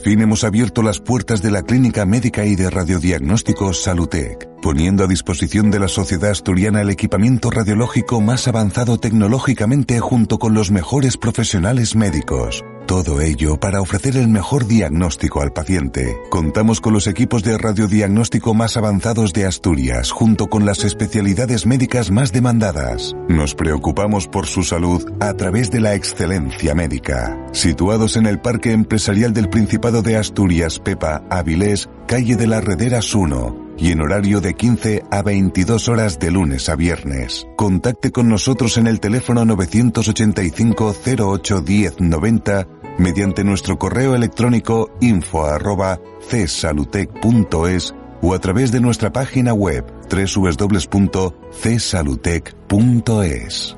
fin hemos abierto las puertas de la clínica médica y de radiodiagnóstico Salutec, poniendo a disposición de la sociedad asturiana el equipamiento radiológico más avanzado tecnológicamente junto con los mejores profesionales médicos. Todo ello para ofrecer el mejor diagnóstico al paciente. Contamos con los equipos de radiodiagnóstico más avanzados de Asturias, junto con las especialidades médicas más demandadas. Nos preocupamos por su salud a través de la excelencia médica. Situados en el Parque Empresarial del Principado de Asturias, Pepa, Avilés, calle de las Rederas 1 y en horario de 15 a 22 horas de lunes a viernes. Contacte con nosotros en el teléfono 985 08 10 90 mediante nuestro correo electrónico info arroba csalutec.es o a través de nuestra página web www.csalutec.es.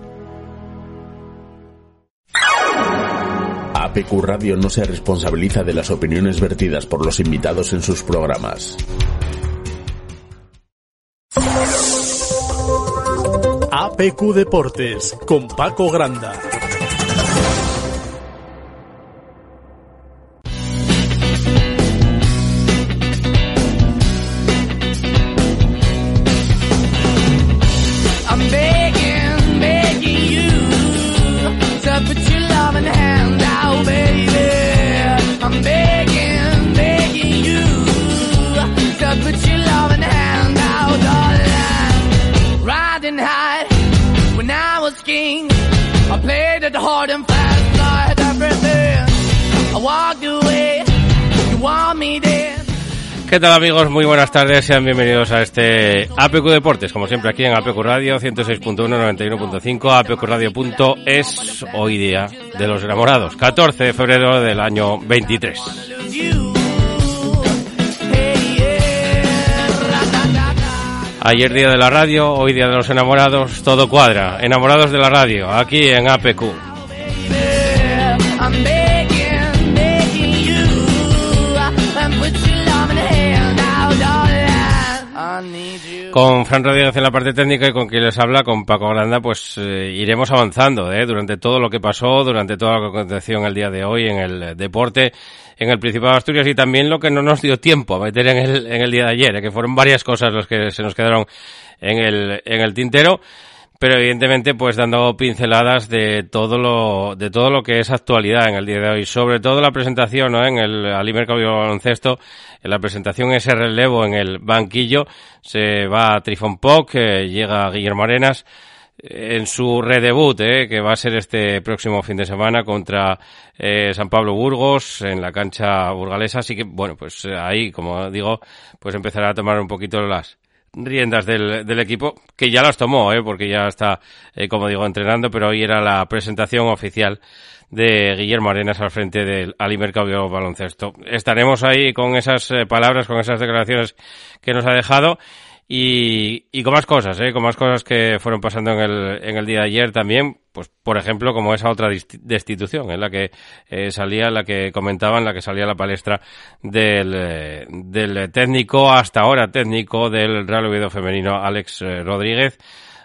APQ Radio no se responsabiliza de las opiniones vertidas por los invitados en sus programas. APQ Deportes con Paco Granda. ¿Qué tal amigos? Muy buenas tardes, sean bienvenidos a este APQ Deportes, como siempre aquí en APQ Radio 106.1, 91.5, apqradio.es, hoy día de los enamorados, 14 de febrero del año 23. Ayer día de la radio, hoy día de los enamorados, todo cuadra, enamorados de la radio, aquí en APQ. Con Fran Rodríguez en la parte técnica y con quien les habla, con Paco Granda, pues eh, iremos avanzando ¿eh? durante todo lo que pasó, durante toda la en el día de hoy en el deporte, en el Principado de Asturias y también lo que no nos dio tiempo a meter en el, en el día de ayer, ¿eh? que fueron varias cosas los que se nos quedaron en el, en el tintero pero evidentemente pues dando pinceladas de todo lo de todo lo que es actualidad en el día de hoy, sobre todo la presentación ¿no? en el Alimerca Baloncesto, en la presentación ese relevo en el banquillo, se va a Trifon Poc, llega Guillermo Arenas eh, en su redebut, eh, que va a ser este próximo fin de semana contra eh, San Pablo Burgos en la cancha burgalesa. Así que, bueno, pues ahí, como digo, pues empezará a tomar un poquito las, riendas del, del, equipo, que ya las tomó, ¿eh? porque ya está, eh, como digo, entrenando, pero hoy era la presentación oficial de Guillermo Arenas al frente del Alimercado Baloncesto. Estaremos ahí con esas eh, palabras, con esas declaraciones que nos ha dejado y, y con más cosas, ¿eh? con más cosas que fueron pasando en el, en el día de ayer también, pues por ejemplo como esa otra destitución, en la que eh, salía, la que comentaban, la que salía la palestra del, eh, del técnico, hasta ahora técnico del Real Oviedo femenino, Alex eh, Rodríguez,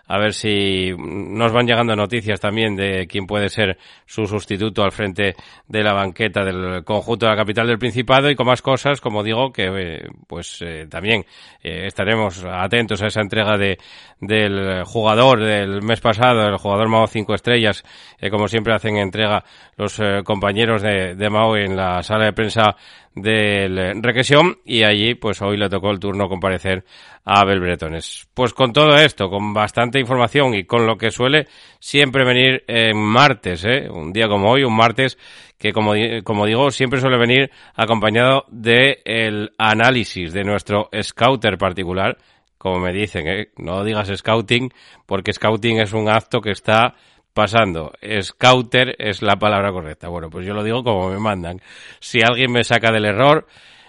a ver si nos van llegando noticias también de quién puede ser su sustituto al frente de la banqueta del conjunto de la capital del Principado. Y con más cosas, como digo, que eh, pues eh, también eh, estaremos atentos a esa entrega de del jugador del mes pasado, el jugador Mao 5 estrellas, como siempre hacen entrega los compañeros de, de Mao en la sala de prensa del Requesión y allí pues hoy le tocó el turno comparecer a Abel Bretones. Pues con todo esto, con bastante información y con lo que suele siempre venir en martes, ¿eh? un día como hoy, un martes que como, como digo siempre suele venir acompañado de el análisis de nuestro scouter particular, como me dicen, ¿eh? no digas scouting porque scouting es un acto que está pasando. Scouter es la palabra correcta. Bueno, pues yo lo digo como me mandan. Si alguien me saca del error,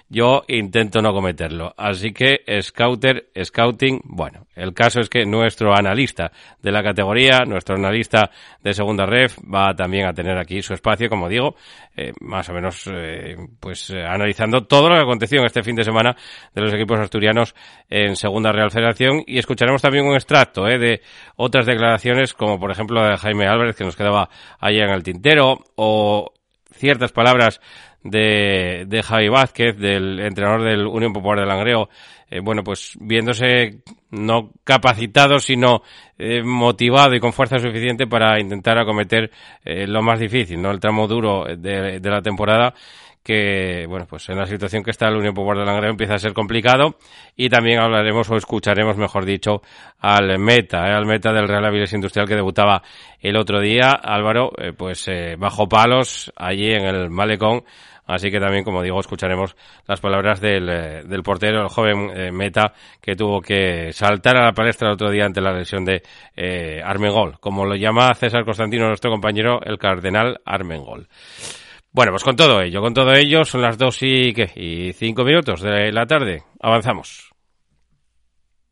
yo intento no cometerlo. Así que Scouter, Scouting, bueno, el caso es que nuestro analista de la categoría, nuestro analista de segunda ref, va también a tener aquí su espacio, como digo, eh, más o menos, eh, pues eh, analizando todo lo que aconteció en este fin de semana de los equipos asturianos en segunda Real Federación y escucharemos también un extracto de otras declaraciones, como por ejemplo de Jaime Álvarez, que nos quedaba ayer en el tintero, o ciertas palabras de, de Javi Vázquez, del entrenador del Unión Popular de Langreo, eh, bueno, pues viéndose no capacitado, sino eh, motivado y con fuerza suficiente para intentar acometer eh, lo más difícil, ¿no? El tramo duro de, de la temporada que, bueno, pues en la situación que está el Unión Popular de Langreo empieza a ser complicado y también hablaremos o escucharemos, mejor dicho, al meta, ¿eh? al meta del Real Avilés Industrial que debutaba el otro día, Álvaro, eh, pues eh, bajo palos allí en el Malecón, Así que también, como digo, escucharemos las palabras del, eh, del portero, el joven eh, Meta, que tuvo que saltar a la palestra el otro día ante la lesión de eh, Armengol, como lo llama César Constantino, nuestro compañero, el cardenal Armengol. Bueno, pues con todo ello, con todo ello, son las dos y, ¿qué? y cinco minutos de la tarde. Avanzamos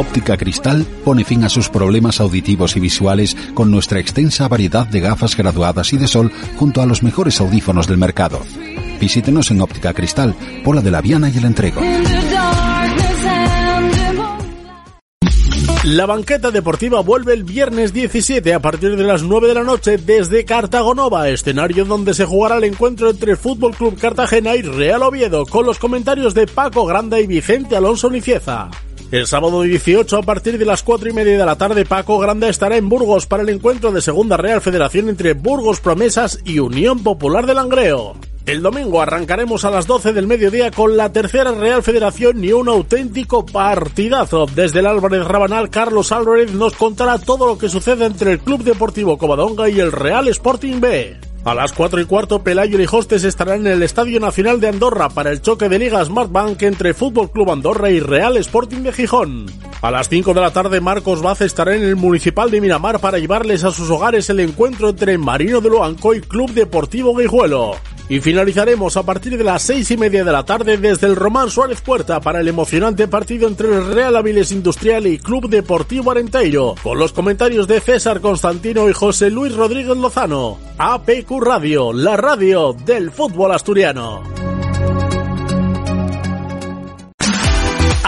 Óptica Cristal pone fin a sus problemas auditivos y visuales con nuestra extensa variedad de gafas graduadas y de sol junto a los mejores audífonos del mercado. Visítenos en Óptica Cristal, Pola de la Viana y el Entrego. La banqueta deportiva vuelve el viernes 17 a partir de las 9 de la noche desde Cartagonova, escenario donde se jugará el encuentro entre Fútbol Club Cartagena y Real Oviedo, con los comentarios de Paco Granda y Vicente Alonso Nicieza. El sábado 18 a partir de las 4 y media de la tarde Paco Grande estará en Burgos para el encuentro de Segunda Real Federación entre Burgos Promesas y Unión Popular de Langreo. El domingo arrancaremos a las 12 del mediodía con la tercera Real Federación y un auténtico partidazo. Desde el Álvarez Rabanal, Carlos Álvarez nos contará todo lo que sucede entre el Club Deportivo Covadonga y el Real Sporting B. A las 4 y cuarto, Pelayo y Hostes estarán en el Estadio Nacional de Andorra para el choque de Liga Smartbank entre Fútbol Club Andorra y Real Sporting de Gijón. A las 5 de la tarde, Marcos Vaz estará en el Municipal de Miramar para llevarles a sus hogares el encuentro entre Marino de Loanco y Club Deportivo Guijuelo. Y finalizaremos a partir de las seis y media de la tarde desde el Román Suárez Puerta para el emocionante partido entre el Real Aviles Industrial y Club Deportivo Arenteiro, con los comentarios de César Constantino y José Luis Rodríguez Lozano. APQ Radio, la radio del fútbol asturiano.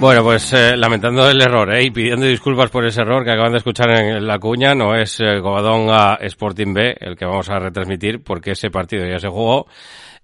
Bueno, pues eh, lamentando el error ¿eh? y pidiendo disculpas por ese error que acaban de escuchar en la cuña, no es eh, Sporting B el que vamos a retransmitir porque ese partido ya se jugó,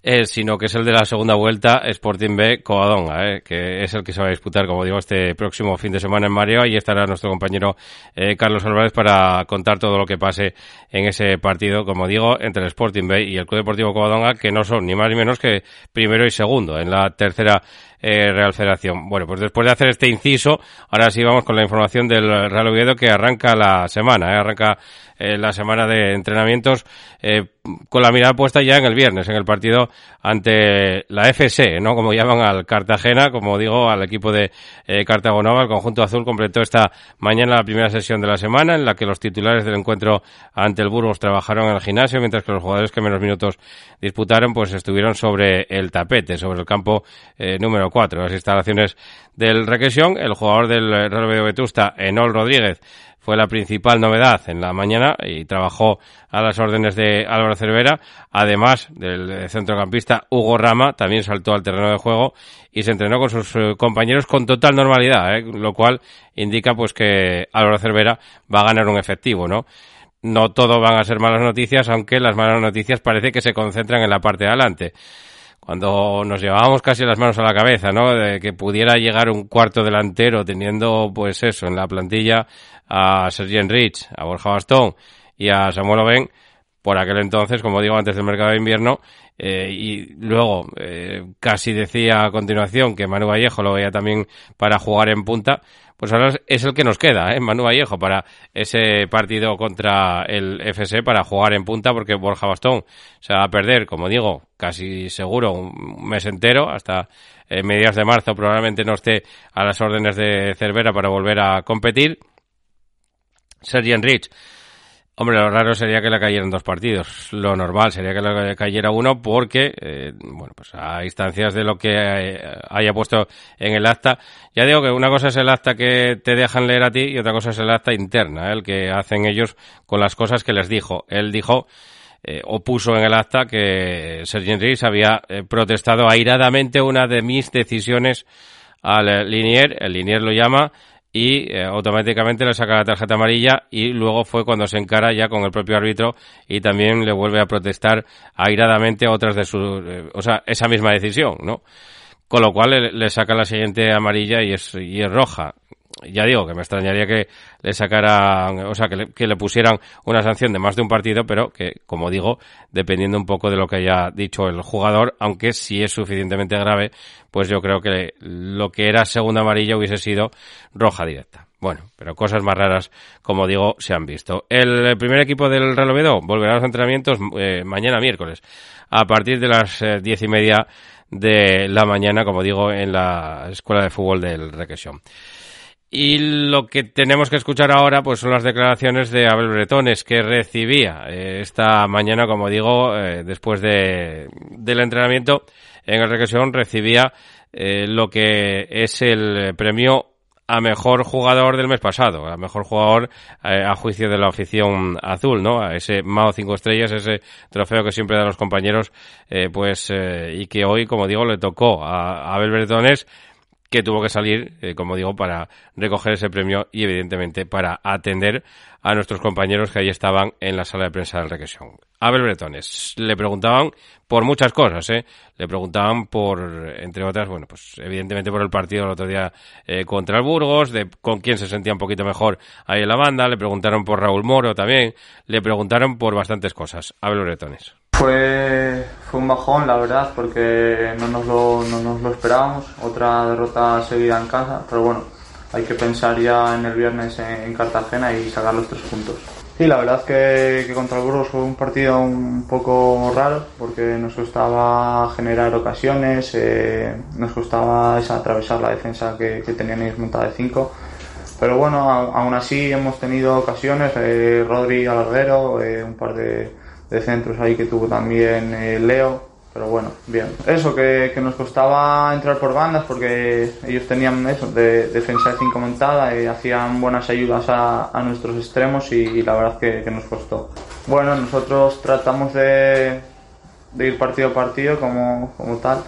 eh, sino que es el de la segunda vuelta Sporting B Covadonga, eh, que es el que se va a disputar, como digo, este próximo fin de semana en Mario. Ahí estará nuestro compañero eh, Carlos Álvarez para contar todo lo que pase en ese partido, como digo, entre el Sporting B y el Club Deportivo Covadonga, que no son ni más ni menos que primero y segundo en la tercera eh, Real Federación. Bueno, pues después de hacer este inciso, ahora sí vamos con la información del Real Oviedo que arranca la semana, ¿eh? arranca eh, la semana de entrenamientos eh, con la mirada puesta ya en el viernes, en el partido ante la FC, ¿no? Como llaman al Cartagena, como digo, al equipo de eh, Cartagonova, el conjunto azul completó esta mañana la primera sesión de la semana en la que los titulares del encuentro ante el Burgos trabajaron en el gimnasio, mientras que los jugadores que menos minutos disputaron, pues estuvieron sobre el tapete, sobre el campo eh, número 4, las instalaciones del Requesión. El jugador del Real Vetusta, Enol Rodríguez, fue la principal novedad en la mañana y trabajó a las órdenes de Álvaro Cervera. Además del centrocampista Hugo Rama, también saltó al terreno de juego y se entrenó con sus eh, compañeros con total normalidad, ¿eh? lo cual indica pues que Álvaro Cervera va a ganar un efectivo, ¿no? No todo van a ser malas noticias, aunque las malas noticias parece que se concentran en la parte de adelante cuando nos llevábamos casi las manos a la cabeza, ¿no? De que pudiera llegar un cuarto delantero teniendo, pues eso, en la plantilla a Sergio Rich, a Borja Bastón y a Samuel Oben, por aquel entonces, como digo, antes del mercado de invierno, eh, y luego eh, casi decía a continuación que Manu Vallejo lo veía también para jugar en punta, pues ahora es el que nos queda, ¿eh? Manu Vallejo, para ese partido contra el FC, para jugar en punta, porque Borja Bastón se va a perder, como digo, casi seguro un mes entero, hasta eh, mediados de marzo probablemente no esté a las órdenes de Cervera para volver a competir. Sergi Enrich Hombre, lo raro sería que le cayeran dos partidos. Lo normal sería que le cayera uno porque, eh, bueno, pues a instancias de lo que eh, haya puesto en el acta. Ya digo que una cosa es el acta que te dejan leer a ti y otra cosa es el acta interna, el que hacen ellos con las cosas que les dijo. Él dijo, eh, o puso en el acta que Sergio Enrique había protestado airadamente una de mis decisiones al Linier. El Linier lo llama y eh, automáticamente le saca la tarjeta amarilla y luego fue cuando se encara ya con el propio árbitro y también le vuelve a protestar airadamente otras de sus, eh, o sea, esa misma decisión, ¿no? Con lo cual le, le, saca la siguiente amarilla y es, y es roja ya digo que me extrañaría que le sacaran, o sea, que le, que le, pusieran una sanción de más de un partido, pero que, como digo, dependiendo un poco de lo que haya dicho el jugador, aunque si es suficientemente grave, pues yo creo que lo que era segunda amarilla hubiese sido roja directa. Bueno, pero cosas más raras, como digo, se han visto. El primer equipo del Real Oviedo volverá a los entrenamientos eh, mañana miércoles, a partir de las eh, diez y media de la mañana, como digo, en la Escuela de Fútbol del Requesión. Y lo que tenemos que escuchar ahora pues son las declaraciones de Abel Bretones que recibía eh, esta mañana, como digo, eh, después de, del entrenamiento en el regresión recibía eh, lo que es el premio a mejor jugador del mes pasado, a mejor jugador a juicio de la afición azul, ¿no? A ese Mao cinco estrellas, ese trofeo que siempre dan los compañeros, pues y que hoy, como digo, le tocó a Abel Bretones que tuvo que salir, eh, como digo, para recoger ese premio y evidentemente para atender a nuestros compañeros que ahí estaban en la sala de prensa del Requesión. Abel Bretones, le preguntaban por muchas cosas, ¿eh? Le preguntaban por, entre otras, bueno, pues evidentemente por el partido el otro día eh, contra el Burgos, de con quién se sentía un poquito mejor ahí en la banda, le preguntaron por Raúl Moro también, le preguntaron por bastantes cosas. Abel Bretones. Fue, fue un bajón, la verdad, porque no nos, lo, no nos lo esperábamos. Otra derrota seguida en casa, pero bueno, hay que pensar ya en el viernes en, Cartagena y sacar los tres puntos. Sí, la verdad que, que, contra el Burgos fue un partido un poco raro porque nos costaba generar ocasiones, eh, nos costaba esa, atravesar la defensa que, que tenían ellos montada de 5. Pero bueno, aún así hemos tenido ocasiones, eh, Rodri Alarguero, eh, un par de, de centros ahí que tuvo también eh, Leo. Pero bueno, bien. Eso, que, que, nos costaba entrar por bandas porque ellos tenían eso, de defensa de 5 montada y hacían buenas ayudas a, a nuestros extremos y, la verdad que, que, nos costó. Bueno, nosotros tratamos de, de ir partido a partido como, como tal,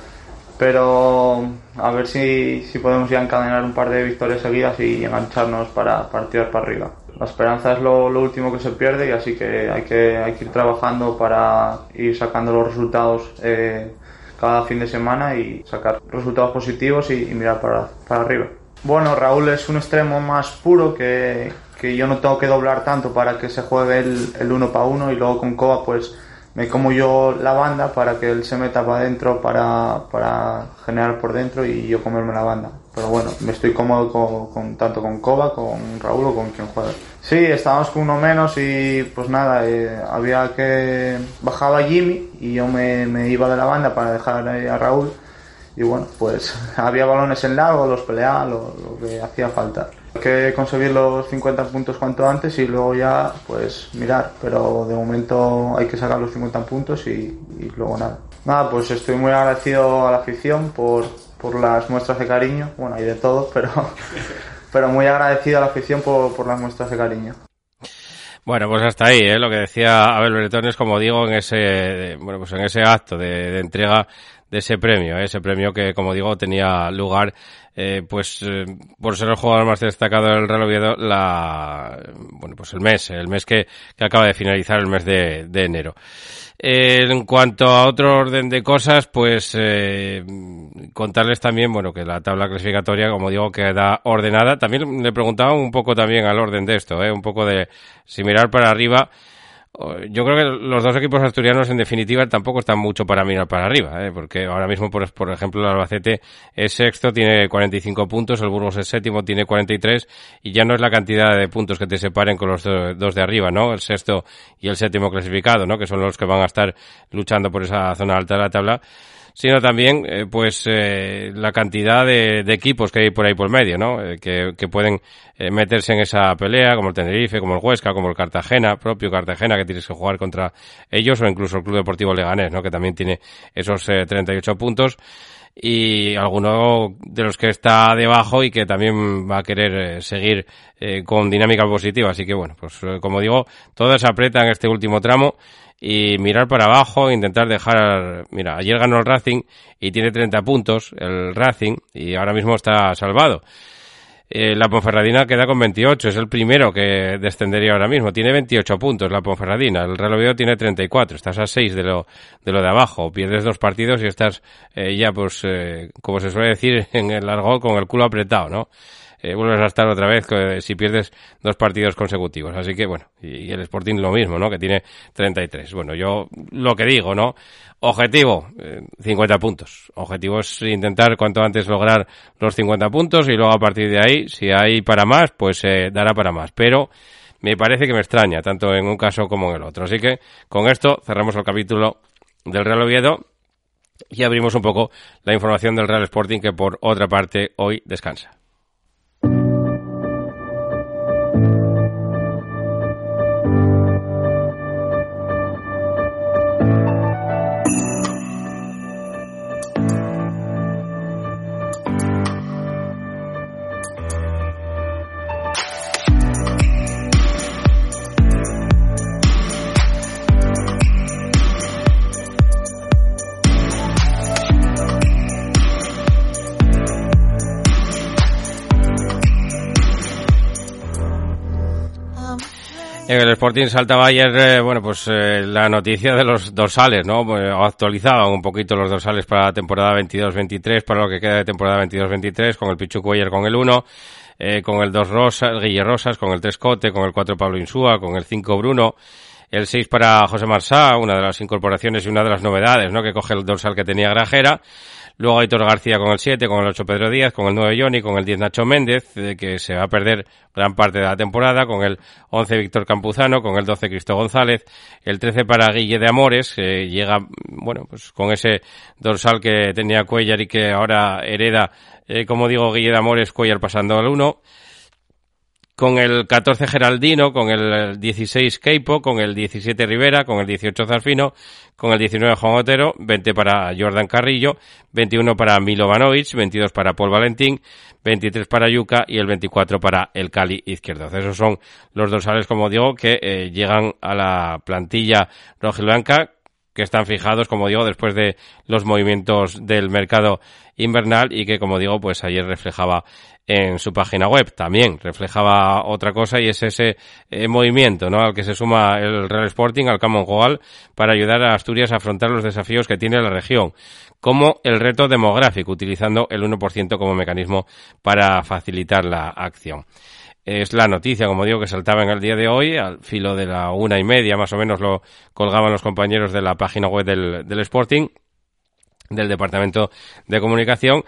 pero a ver si, si podemos ya encadenar un par de victorias seguidas y engancharnos para, para tirar para arriba la esperanza es lo, último que se pierde y así que hay que, hay que ir trabajando para ir sacando los resultados eh, cada fin de semana y sacar resultados positivos y, mirar para, para, arriba. Bueno, Raúl es un extremo más puro que, que, yo no tengo que doblar tanto para que se juegue el, el uno para uno y luego con Coba pues me como yo la banda para que él se meta para adentro para, para generar por dentro y yo comerme la banda. Pero bueno, me estoy cómodo con, tanto con Koba, con Raúl o con quien juegue. Sí, estábamos con uno menos y pues nada, eh, había que... Bajaba Jimmy y yo me, me, iba de la banda para dejar a Raúl. Y bueno, pues había balones en largo, los peleaba, lo, lo que hacía falta. Hay que conseguir los 50 puntos cuanto antes y luego ya pues mirar, pero de momento hay que sacar los 50 puntos y, luego nada. Nada, pues estoy muy agradecido a la afición por, por las muestras de cariño, bueno, hay de todo, pero pero muy agradecido a la afición por, por las muestras de cariño. Bueno, pues hasta ahí, ¿eh? lo que decía Abel Bretones, como digo, en ese, bueno, pues en ese acto de, entrega de ese premio, ¿eh? ese premio que, como digo, tenía lugar, eh, pues, eh, por ser el jugador más destacado del Real Oviedo, la, bueno, pues el mes, el mes que, que acaba de finalizar el mes de, de enero. Eh, en cuanto a otro orden de cosas, pues eh, contarles también, bueno, que la tabla clasificatoria, como digo, queda ordenada. También le preguntaba un poco también al orden de esto, ¿eh? un poco de si mirar para arriba yo creo que los dos equipos asturianos en definitiva tampoco están mucho para mirar para arriba, ¿eh? porque ahora mismo, por, por ejemplo, el Albacete es sexto, tiene 45 puntos, el Burgos es séptimo, tiene 43 y ya no es la cantidad de puntos que te separen con los dos de arriba, ¿no? El sexto y el séptimo clasificado, ¿no? Que son los que van a estar luchando por esa zona alta de la tabla sino también eh, pues eh, la cantidad de, equipos que hay por ahí por medio, ¿no? Eh, que, que, pueden meterse en esa pelea, como el Tenerife, como el Huesca, como el Cartagena, propio Cartagena, que tienes que jugar contra ellos, o incluso el Club Deportivo Leganés, ¿no? Que también tiene esos 38 puntos y alguno de los que está debajo y que también va a querer seguir con dinámica positiva. Así que bueno, pues como digo, aprieta en este último tramo y mirar para abajo, intentar dejar, mira, ayer ganó el Racing y tiene 30 puntos el Racing y ahora mismo está salvado. Eh, la Ponferradina queda con 28, es el primero que descendería ahora mismo. Tiene 28 puntos la Ponferradina, el Real Oviedo tiene 34, estás a 6 de lo, de lo de abajo. Pierdes dos partidos y estás eh, ya, pues, eh, como se suele decir en el largo, con el culo apretado, ¿no? Eh, vuelves a estar otra vez si pierdes dos partidos consecutivos. Así que bueno, y, el Sporting lo mismo, ¿no? Que tiene 33. Bueno, yo lo que digo, ¿no? Objetivo, 50 eh, puntos. Objetivo es intentar cuanto antes lograr los 50 puntos y luego a partir de ahí, si hay para más, pues eh, dará para más. Pero me parece que me extraña, tanto en un caso como en el otro. Así que con esto cerramos el capítulo del Real Oviedo y abrimos un poco la información del Real Sporting que por otra parte hoy descansa. El Sporting saltaba ayer, eh, bueno, pues eh, la noticia de los dorsales, ¿no? Pues, actualizaban un poquito los dorsales para la temporada 22-23, para lo que queda de temporada 22-23, con el Pichu Cuellar con el 1, eh, con el 2 Rosas, Guille Rosas, con el 3 Cote, con el 4 Pablo Insúa, con el 5 Bruno, el 6 para José Marsá, una de las incorporaciones y una de las novedades, ¿no? Que coge el dorsal que tenía Grajera. Luego Aitor García con el 7, con el 8 Pedro Díaz, con el 9 Johnny, con el 10 Nacho Méndez, que se va a perder gran parte de la temporada, con el 11 Víctor Campuzano, con el 12 Cristo González, el 13 para Guille de Amores, que llega, bueno, pues con ese dorsal que tenía Cuellar y que ahora hereda, eh, como digo, Guille de Amores, Cuellar pasando al 1 con el 14 Geraldino, con el 16 Keipo, con el 17 Rivera, con el 18 Zarfino, con el 19 Juan Otero, 20 para Jordan Carrillo, 21 para Milovanovic, 22 para Paul Valentín, 23 para Yuca y el 24 para el Cali izquierdo. Esos son los dorsales, como digo, que eh, llegan a la plantilla roja y blanca que están fijados, como digo, después de los movimientos del mercado invernal y que, como digo, pues ayer reflejaba en su página web. También reflejaba otra cosa y es ese eh, movimiento ¿no? al que se suma el Real Sporting, al Camon Goal, para ayudar a Asturias a afrontar los desafíos que tiene la región, como el reto demográfico, utilizando el 1% como mecanismo para facilitar la acción. Es la noticia, como digo, que saltaba en el día de hoy, al filo de la una y media más o menos lo colgaban los compañeros de la página web del, del Sporting, del Departamento de Comunicación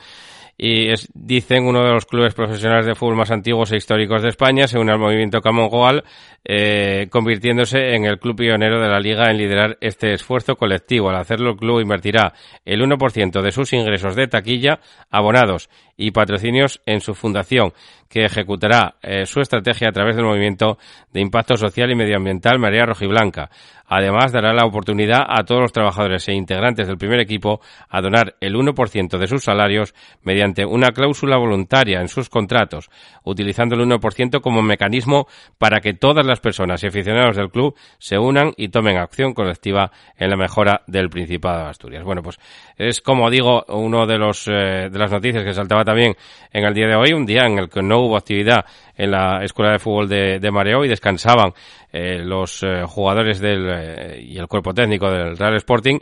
y es, dicen, uno de los clubes profesionales de fútbol más antiguos e históricos de España, según el movimiento Camon Goal, eh, convirtiéndose en el club pionero de la liga en liderar este esfuerzo colectivo. Al hacerlo, el club invertirá el 1% de sus ingresos de taquilla, abonados y patrocinios en su fundación, que ejecutará eh, su estrategia a través del movimiento de impacto social y medioambiental María Rojiblanca. Además, dará la oportunidad a todos los trabajadores e integrantes del primer equipo a donar el 1% de sus salarios mediante una cláusula voluntaria en sus contratos, utilizando el 1% como mecanismo para que todas las personas y aficionados del club se unan y tomen acción colectiva en la mejora del Principado de Asturias. Bueno, pues es como digo, uno de los eh, de las noticias que saltaba también en el día de hoy, un día en el que no hubo actividad en la Escuela de Fútbol de, de Mareo y descansaban eh, los eh, jugadores del, eh, y el cuerpo técnico del Real Sporting.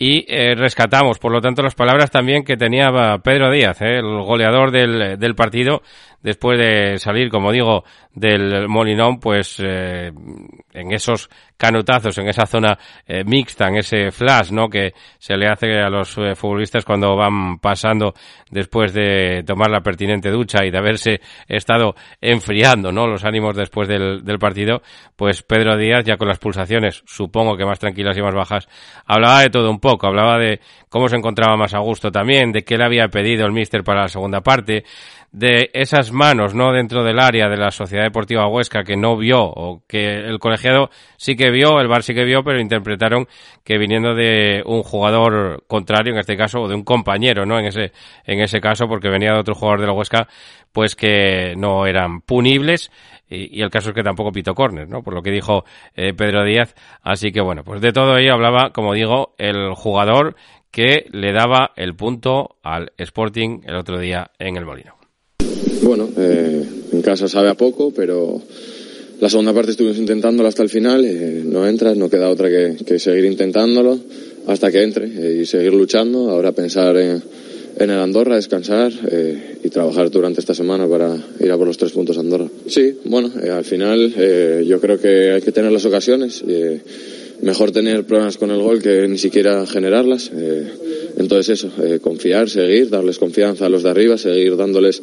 Y rescatamos, por lo tanto, las palabras también que tenía Pedro Díaz, el goleador del, del partido, después de salir, como digo, del Molinón, pues en esos canutazos en esa zona eh, mixta, en ese flash, ¿no? Que se le hace a los eh, futbolistas cuando van pasando después de tomar la pertinente ducha y de haberse estado enfriando, ¿no? Los ánimos después del, del partido, pues Pedro Díaz, ya con las pulsaciones, supongo que más tranquilas y más bajas, hablaba de todo un poco, hablaba de cómo se encontraba más a gusto también, de qué le había pedido el míster para la segunda parte, de esas manos, ¿no? Dentro del área de la Sociedad Deportiva Huesca que no vio o que el colegiado sí que vio, el Bar sí que vio, pero interpretaron que viniendo de un jugador contrario, en este caso, o de un compañero, ¿no? En ese, en ese caso, porque venía de otro jugador de la Huesca, pues que no eran punibles. Y, el caso es que tampoco pito córner, ¿no? Por lo que dijo eh, Pedro Díaz. Así que bueno, pues de todo ello hablaba, como digo, el jugador que le daba el punto al Sporting el otro día en el Molino. Bueno, eh, en casa sabe a poco, pero la segunda parte estuvimos intentándolo hasta el final, eh, no entras, no queda otra que, seguir intentándolo hasta que entre eh, y seguir luchando. Ahora pensar en, el Andorra, descansar y trabajar durante esta semana para ir a por los tres puntos Andorra. Sí, bueno, al final yo creo que hay que tener las ocasiones. Mejor tener problemas con el gol que ni siquiera generarlas. entonces eso, confiar, seguir, darles confianza a los de arriba, seguir dándoles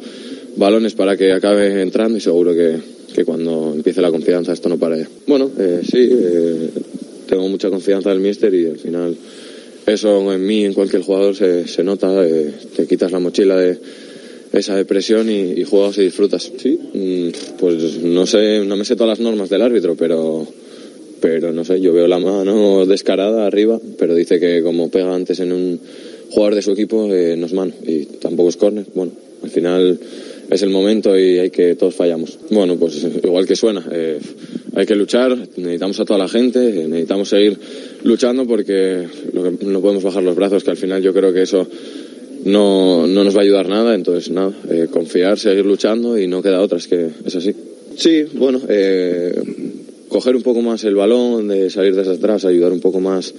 balones para que acabe entrando y seguro que, que cuando empiece la confianza esto no pare. Bueno, eh, sí, eh, tengo mucha confianza en el míster y al final eso en mí, en cualquier jugador se, se nota, eh, te quitas la mochila de esa depresión y, y juegas y disfrutas. Sí, mm, pues no sé, no me sé todas las normas del árbitro, pero pero no sé, yo veo la mano descarada arriba, pero dice que como pega antes en un jugador de su equipo eh, no es mano y tampoco es córner. Bueno, al final es el momento y hay que todos fallamos. Bueno, pues igual que suena, eh, hay que luchar, necesitamos a toda la gente, necesitamos seguir luchando porque no podemos bajar los brazos, que al final yo creo que eso no, no nos va a ayudar nada, entonces nada, eh, confiar, seguir luchando y no queda otra, es que es así. Sí, bueno, eh, coger un poco más el balón, de salir desde atrás, ayudar un poco más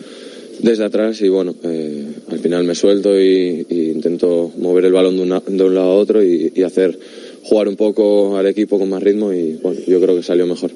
desde atrás y bueno, eh, al final me suelto y, intento mover el balón de, de, un lado a otro y, y hacer jugar un poco al equipo con más ritmo y bueno, yo creo que salió mejor.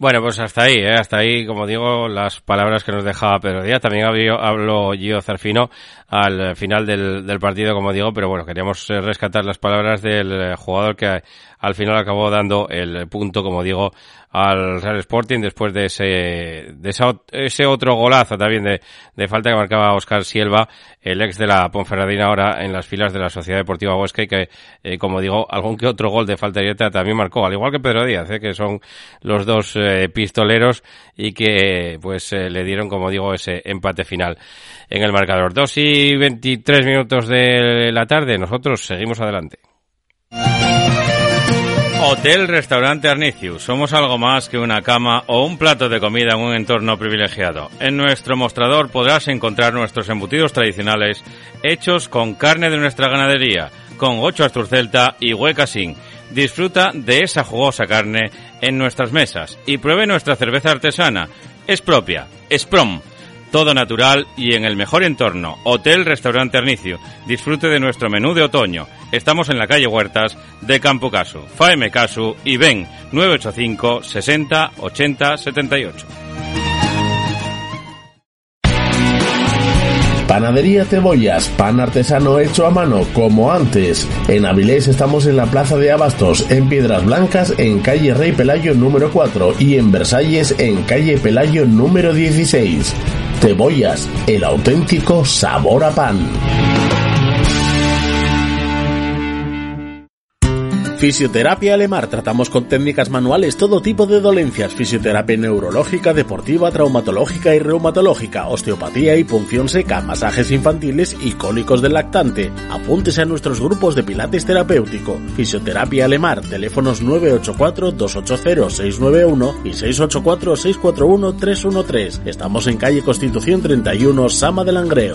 Bueno, pues hasta ahí, ¿eh? hasta ahí, como digo, las palabras que nos dejaba Pedro Díaz. También habló Gio Zarfino al final del, del, partido, como digo, pero bueno, queríamos eh, rescatar las palabras del eh, jugador que al final acabó dando el punto, como digo, al Real Sporting después de ese, de ese otro golazo también de, falta que marcaba Oscar Silva, el ex de la Ponferradina ahora en las filas de la Sociedad Deportiva Huesca y que, eh, como digo, algún que otro gol de falta directa también marcó, al igual que Pedro Díaz, eh, que son los dos eh, pistoleros y que pues le dieron, como digo, ese empate final en el marcador. Dos y veintitrés minutos de la tarde, nosotros seguimos adelante. Hotel Restaurante Arnicius. Somos algo más que una cama o un plato de comida en un entorno privilegiado. En nuestro mostrador podrás encontrar nuestros embutidos tradicionales hechos con carne de nuestra ganadería, con ocho asturcelta y huecasín. Disfruta de esa jugosa carne en nuestras mesas y pruebe nuestra cerveza artesana. Es propia, es prom todo natural y en el mejor entorno. Hotel Restaurante Arnicio. Disfrute de nuestro menú de otoño. Estamos en la calle Huertas de Campo Casu. Faeme Casu y ven 985 60 80 78. Panadería Cebollas, pan artesano hecho a mano, como antes. En Avilés estamos en la Plaza de Abastos, en Piedras Blancas, en calle Rey Pelayo número 4 y en Versalles, en calle Pelayo número 16. Cebollas, el auténtico sabor a pan. Fisioterapia Alemar. Tratamos con técnicas manuales todo tipo de dolencias. Fisioterapia neurológica, deportiva, traumatológica y reumatológica. Osteopatía y punción seca. Masajes infantiles y cólicos del lactante. Apúntese a nuestros grupos de pilates terapéutico. Fisioterapia Alemar. Teléfonos 984-280-691 y 684-641-313. Estamos en calle Constitución 31, Sama del Langreo.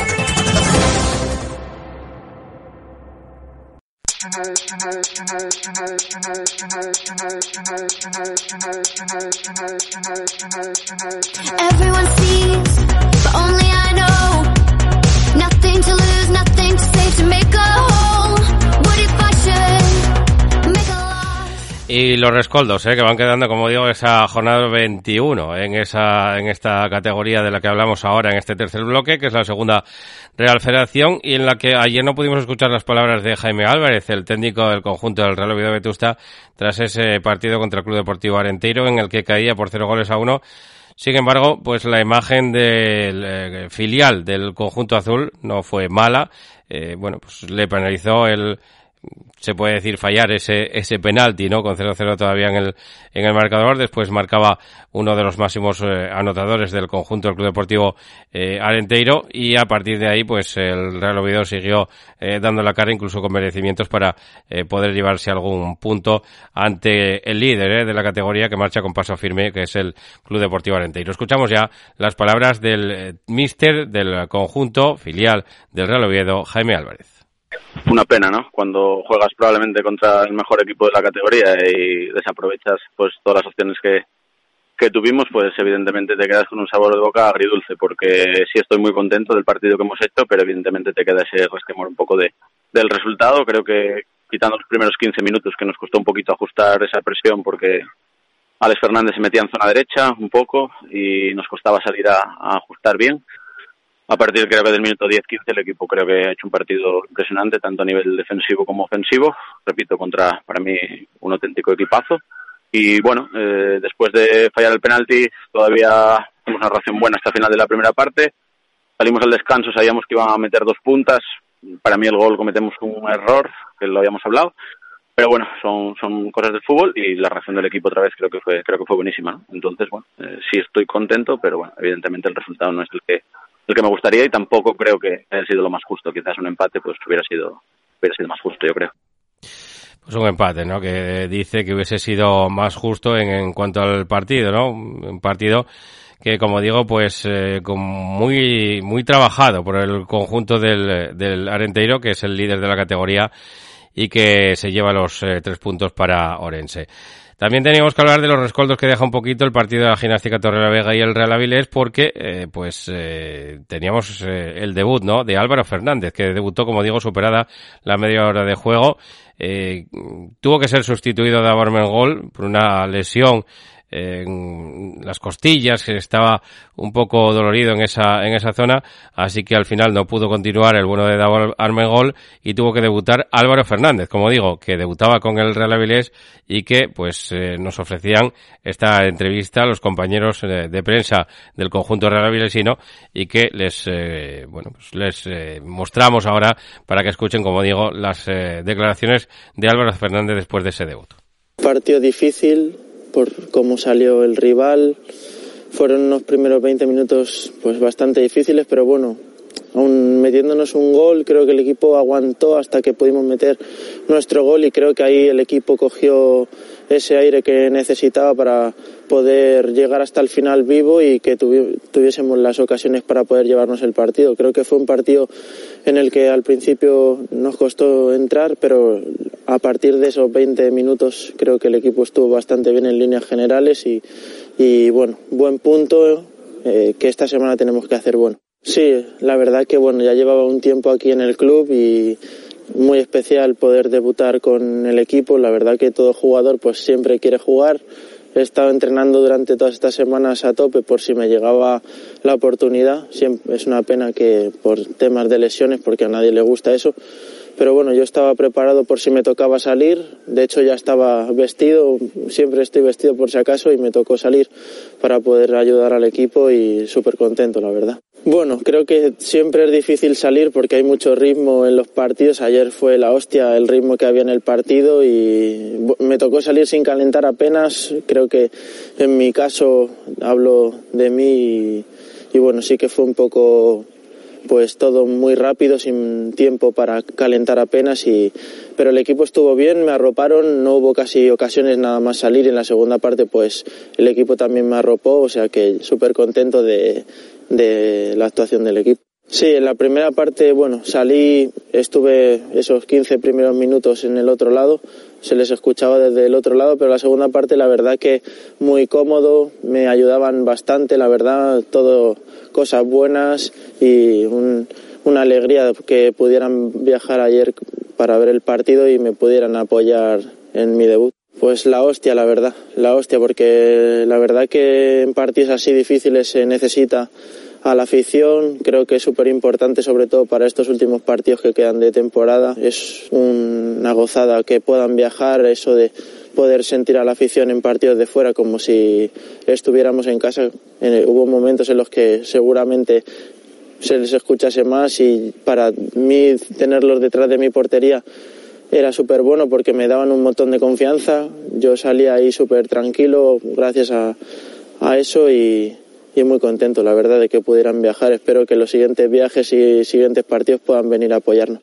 Everyone sees, but only I know. Nothing to lose, nothing to save to make a whole. Y los rescoldos, ¿eh? que van quedando, como digo, esa jornada 21 en esa en esta categoría de la que hablamos ahora en este tercer bloque, que es la segunda Real Federación y en la que ayer no pudimos escuchar las palabras de Jaime Álvarez, el técnico del conjunto del Real Oviedo Vetusta, tras ese partido contra el Club Deportivo Arenteiro en el que caía por cero goles a uno. Sin embargo, pues la imagen del eh, filial del conjunto azul no fue mala. Eh, bueno, pues le penalizó el se puede decir fallar ese ese penalti, ¿no? Con 0-0 todavía en el en el marcador, después marcaba uno de los máximos eh, anotadores del conjunto del Club Deportivo eh, Arenteiro y a partir de ahí pues el Real Oviedo siguió eh, dando la cara incluso con merecimientos para eh, poder llevarse algún punto ante el líder eh, de la categoría que marcha con paso firme que es el Club Deportivo Arenteiro. Escuchamos ya las palabras del míster del conjunto filial del Real Oviedo, Jaime Álvarez. Una pena, ¿no? Cuando juegas probablemente contra el mejor equipo de la categoría y desaprovechas pues todas las opciones que, que tuvimos, pues evidentemente te quedas con un sabor de boca agridulce, porque sí estoy muy contento del partido que hemos hecho, pero evidentemente te queda ese resquemor un poco de, del resultado. Creo que quitando los primeros 15 minutos, que nos costó un poquito ajustar esa presión, porque Alex Fernández se metía en zona derecha un poco y nos costaba salir a, a ajustar bien a partir creo que del minuto 10-15 el equipo creo que ha hecho un partido impresionante tanto a nivel defensivo como ofensivo. Repito contra para mí un auténtico equipazo. Y bueno eh, después de fallar el penalti todavía tenemos una reacción buena hasta el final de la primera parte. Salimos al descanso sabíamos que iban a meter dos puntas. Para mí el gol cometemos un error que lo habíamos hablado. Pero bueno son son cosas del fútbol y la reacción del equipo otra vez creo que fue creo que fue buenísima ¿no? entonces bueno eh, sí estoy contento pero bueno evidentemente el resultado no es el que el que me gustaría y tampoco creo que haya sido lo más justo. Quizás un empate pues hubiera sido hubiera sido más justo, yo creo. Pues un empate, ¿no? Que dice que hubiese sido más justo en, cuanto al partido, ¿no? Un partido que, como digo, pues eh, muy muy trabajado por el conjunto del, del Arenteiro, que es el líder de la categoría y que se lleva los eh, tres puntos para Orense. También teníamos que hablar de los rescoldos que deja un poquito el partido de la gimnástica Torre la Vega y el Real Avilés porque eh, pues eh, teníamos eh, el debut ¿no? de Álvaro Fernández que debutó como digo superada la media hora de juego eh, tuvo que ser sustituido de Abarmengol por una lesión en las costillas, que estaba un poco dolorido en esa, en esa zona, así que al final no pudo continuar el bueno de Davor Armengol y tuvo que debutar Álvaro Fernández, como digo, que debutaba con el Real Avilés y que pues eh, nos ofrecían esta entrevista a los compañeros eh, de prensa del conjunto Real Avilesino y que les, eh, bueno, pues les mostramos ahora para que escuchen, como digo, las declaraciones de Álvaro Fernández después de ese debut. Partido difícil, por cómo salió el rival. Fueron unos primeros 20 minutos pues bastante difíciles, pero bueno, aún metiéndonos un gol, creo que el equipo aguantó hasta que pudimos meter nuestro gol y creo que ahí el equipo cogió ese aire que necesitaba para poder llegar hasta el final vivo y que tuvi tuviésemos las ocasiones para poder llevarnos el partido. Creo que fue un partido en el que al principio nos costó entrar, pero a partir de esos 20 minutos creo que el equipo estuvo bastante bien en líneas generales y, y bueno, buen punto eh, que esta semana tenemos que hacer bueno. Sí, la verdad que bueno, ya llevaba un tiempo aquí en el club y muy especial poder debutar con el equipo. La verdad que todo jugador pues siempre quiere jugar he estado entrenando durante todas estas semanas a tope por si me llegaba la oportunidad. Es una pena que por temas de lesiones, porque a nadie le gusta eso, pero bueno, yo estaba preparado por si me tocaba salir, de hecho ya estaba vestido, siempre estoy vestido por si acaso y me tocó salir para poder ayudar al equipo y súper contento, la verdad. Bueno, creo que siempre es difícil salir porque hay mucho ritmo en los partidos. Ayer fue la hostia el ritmo que había en el partido y me tocó salir sin calentar apenas. Creo que en mi caso hablo de mí y, y bueno, sí que fue un poco pues todo muy rápido, sin tiempo para calentar apenas y pero el equipo estuvo bien, me arroparon, no hubo casi ocasiones nada más salir en la segunda parte pues el equipo también me arropó, o sea que súper contento de, de la actuación del equipo. Sí, en la primera parte, bueno, salí, estuve esos 15 primeros minutos en el otro lado, se les escuchaba desde el otro lado, pero la segunda parte la verdad que muy cómodo, me ayudaban bastante, la verdad, todo cosas buenas y un, una alegría que pudieran viajar ayer para ver el partido y me pudieran apoyar en mi debut. Pues la hostia, la verdad, la hostia, porque la verdad que en partidos así difíciles se necesita a la afición. Creo que es súper importante, sobre todo para estos últimos partidos que quedan de temporada. Es una gozada que puedan viajar, eso de poder sentir a la afición en partidos de fuera como si estuviéramos en casa. Hubo momentos en los que seguramente se les escuchase más y para mí tenerlos detrás de mi portería era súper bueno porque me daban un montón de confianza. Yo salía ahí súper tranquilo gracias a, a eso y, y muy contento, la verdad, de que pudieran viajar. Espero que los siguientes viajes y siguientes partidos puedan venir a apoyarnos.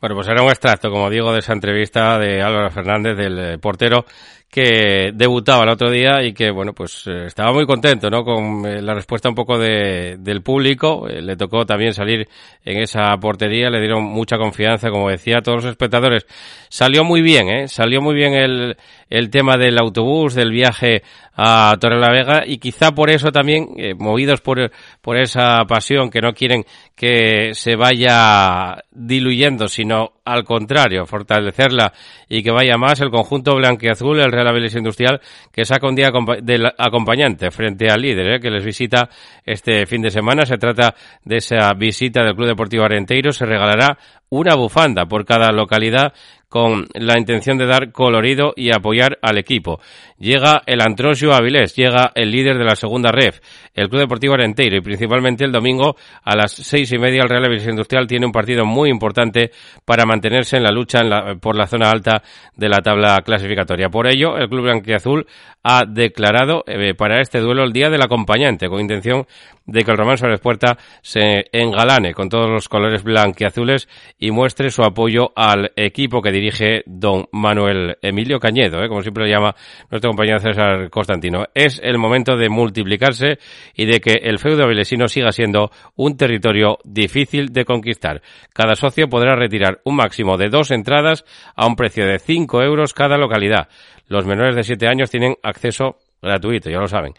Bueno, pues era un extracto, como digo, de esa entrevista de Álvaro Fernández, del eh, portero, que debutaba el otro día y que, bueno, pues eh, estaba muy contento, ¿no? Con eh, la respuesta un poco de, del público. Le tocó también salir en esa portería, le dieron mucha confianza, como decía, a todos los espectadores. Salió muy bien, ¿eh? Salió muy bien el, el tema del autobús, del viaje a Torre la Vega y quizá por eso también, eh, movidos por, por esa pasión que no quieren que se vaya diluyendo, sino al contrario, fortalecerla y que vaya más el conjunto blanqueazul, el Real Avilés Industrial, que saca un día del acompañante frente al líder, ¿eh? que les visita este fin de semana. Se trata de esa visita del Club Deportivo Arenteiro. Se regalará una bufanda por cada localidad con la intención de dar colorido y apoyar al equipo. Llega el Antrosio Avilés, llega el líder de la segunda ref, el Club Deportivo Arenteiro y principalmente el domingo a las seis y media el Real Avilés Industrial tiene un partido muy importante para mantenerse en la lucha en la, por la zona alta de la tabla clasificatoria. Por ello, el Club Blanquiazul ha declarado eh, para este duelo el día del acompañante con intención de que el Román Suárez Puerta se engalane con todos los colores blanquiazules y muestre su apoyo al equipo que dirige don Manuel Emilio Cañedo, ¿eh? como siempre le llama nuestro compañero César Constantino. Es el momento de multiplicarse y de que el feudo avilesino siga siendo un territorio difícil de conquistar. Cada socio podrá retirar un máximo de dos entradas a un precio de cinco euros cada localidad. Los menores de siete años tienen acceso gratuito, ya lo saben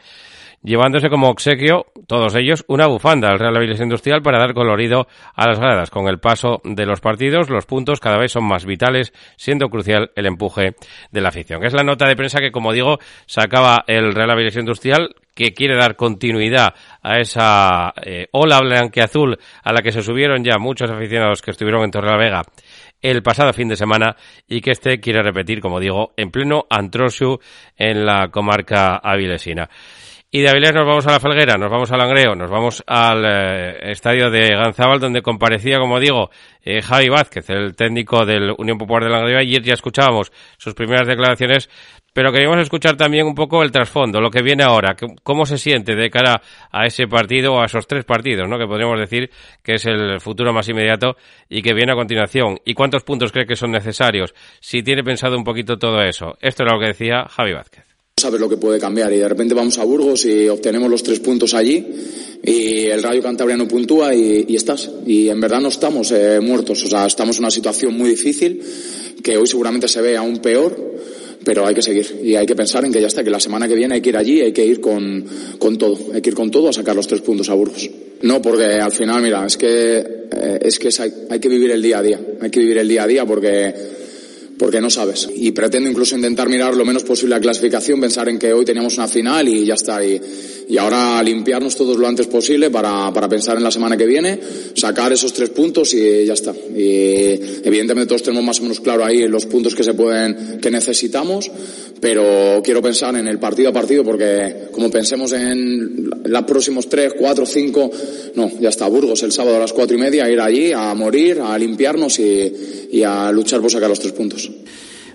llevándose como obsequio, todos ellos, una bufanda al Real Avilés Industrial para dar colorido a las gradas. Con el paso de los partidos, los puntos cada vez son más vitales, siendo crucial el empuje de la afición. Es la nota de prensa que, como digo, sacaba el Real Avilés Industrial, que quiere dar continuidad a esa eh, ola blanqueazul a la que se subieron ya muchos aficionados que estuvieron en Torre la Vega el pasado fin de semana y que este quiere repetir, como digo, en pleno Antrosiu en la comarca avilesina. Y de Avilés nos vamos a la Felguera, nos vamos al Langreo, nos vamos al eh, estadio de Ganzábal, donde comparecía, como digo, eh, Javi Vázquez, el técnico del Unión Popular de Langreo. Ayer ya escuchábamos sus primeras declaraciones, pero queríamos escuchar también un poco el trasfondo, lo que viene ahora, cómo se siente de cara a ese partido o a esos tres partidos, ¿no? Que podríamos decir que es el futuro más inmediato y que viene a continuación. ¿Y cuántos puntos cree que son necesarios? Si tiene pensado un poquito todo eso. Esto era lo que decía Javi Vázquez sabes lo que puede cambiar. Y de repente vamos a Burgos y obtenemos los tres puntos allí y el Rayo Cantabria no puntúa y, y estás. Y en verdad no estamos eh, muertos, o sea, estamos en una situación muy difícil que hoy seguramente se ve aún peor, pero hay que seguir. Y hay que pensar en que ya está, que la semana que viene hay que ir allí, hay que ir con, con todo, hay que ir con todo a sacar los tres puntos a Burgos. No, porque al final, mira, es que, eh, es que es, hay, hay que vivir el día a día, hay que vivir el día a día porque porque no sabes. Y pretendo incluso intentar mirar lo menos posible la clasificación, pensar en que hoy teníamos una final y ya está. Y, ahora limpiarnos todos lo antes posible para, para pensar en la semana que viene, sacar esos tres puntos y ya está. Y evidentemente todos tenemos más o menos claro ahí los puntos que se pueden, que necesitamos, pero quiero pensar en el partido a partido porque como pensemos en los próximos tres, cuatro, cinco, no, ya está. Burgos el sábado a las cuatro y media, ir allí a morir, a limpiarnos y a luchar por sacar los tres puntos.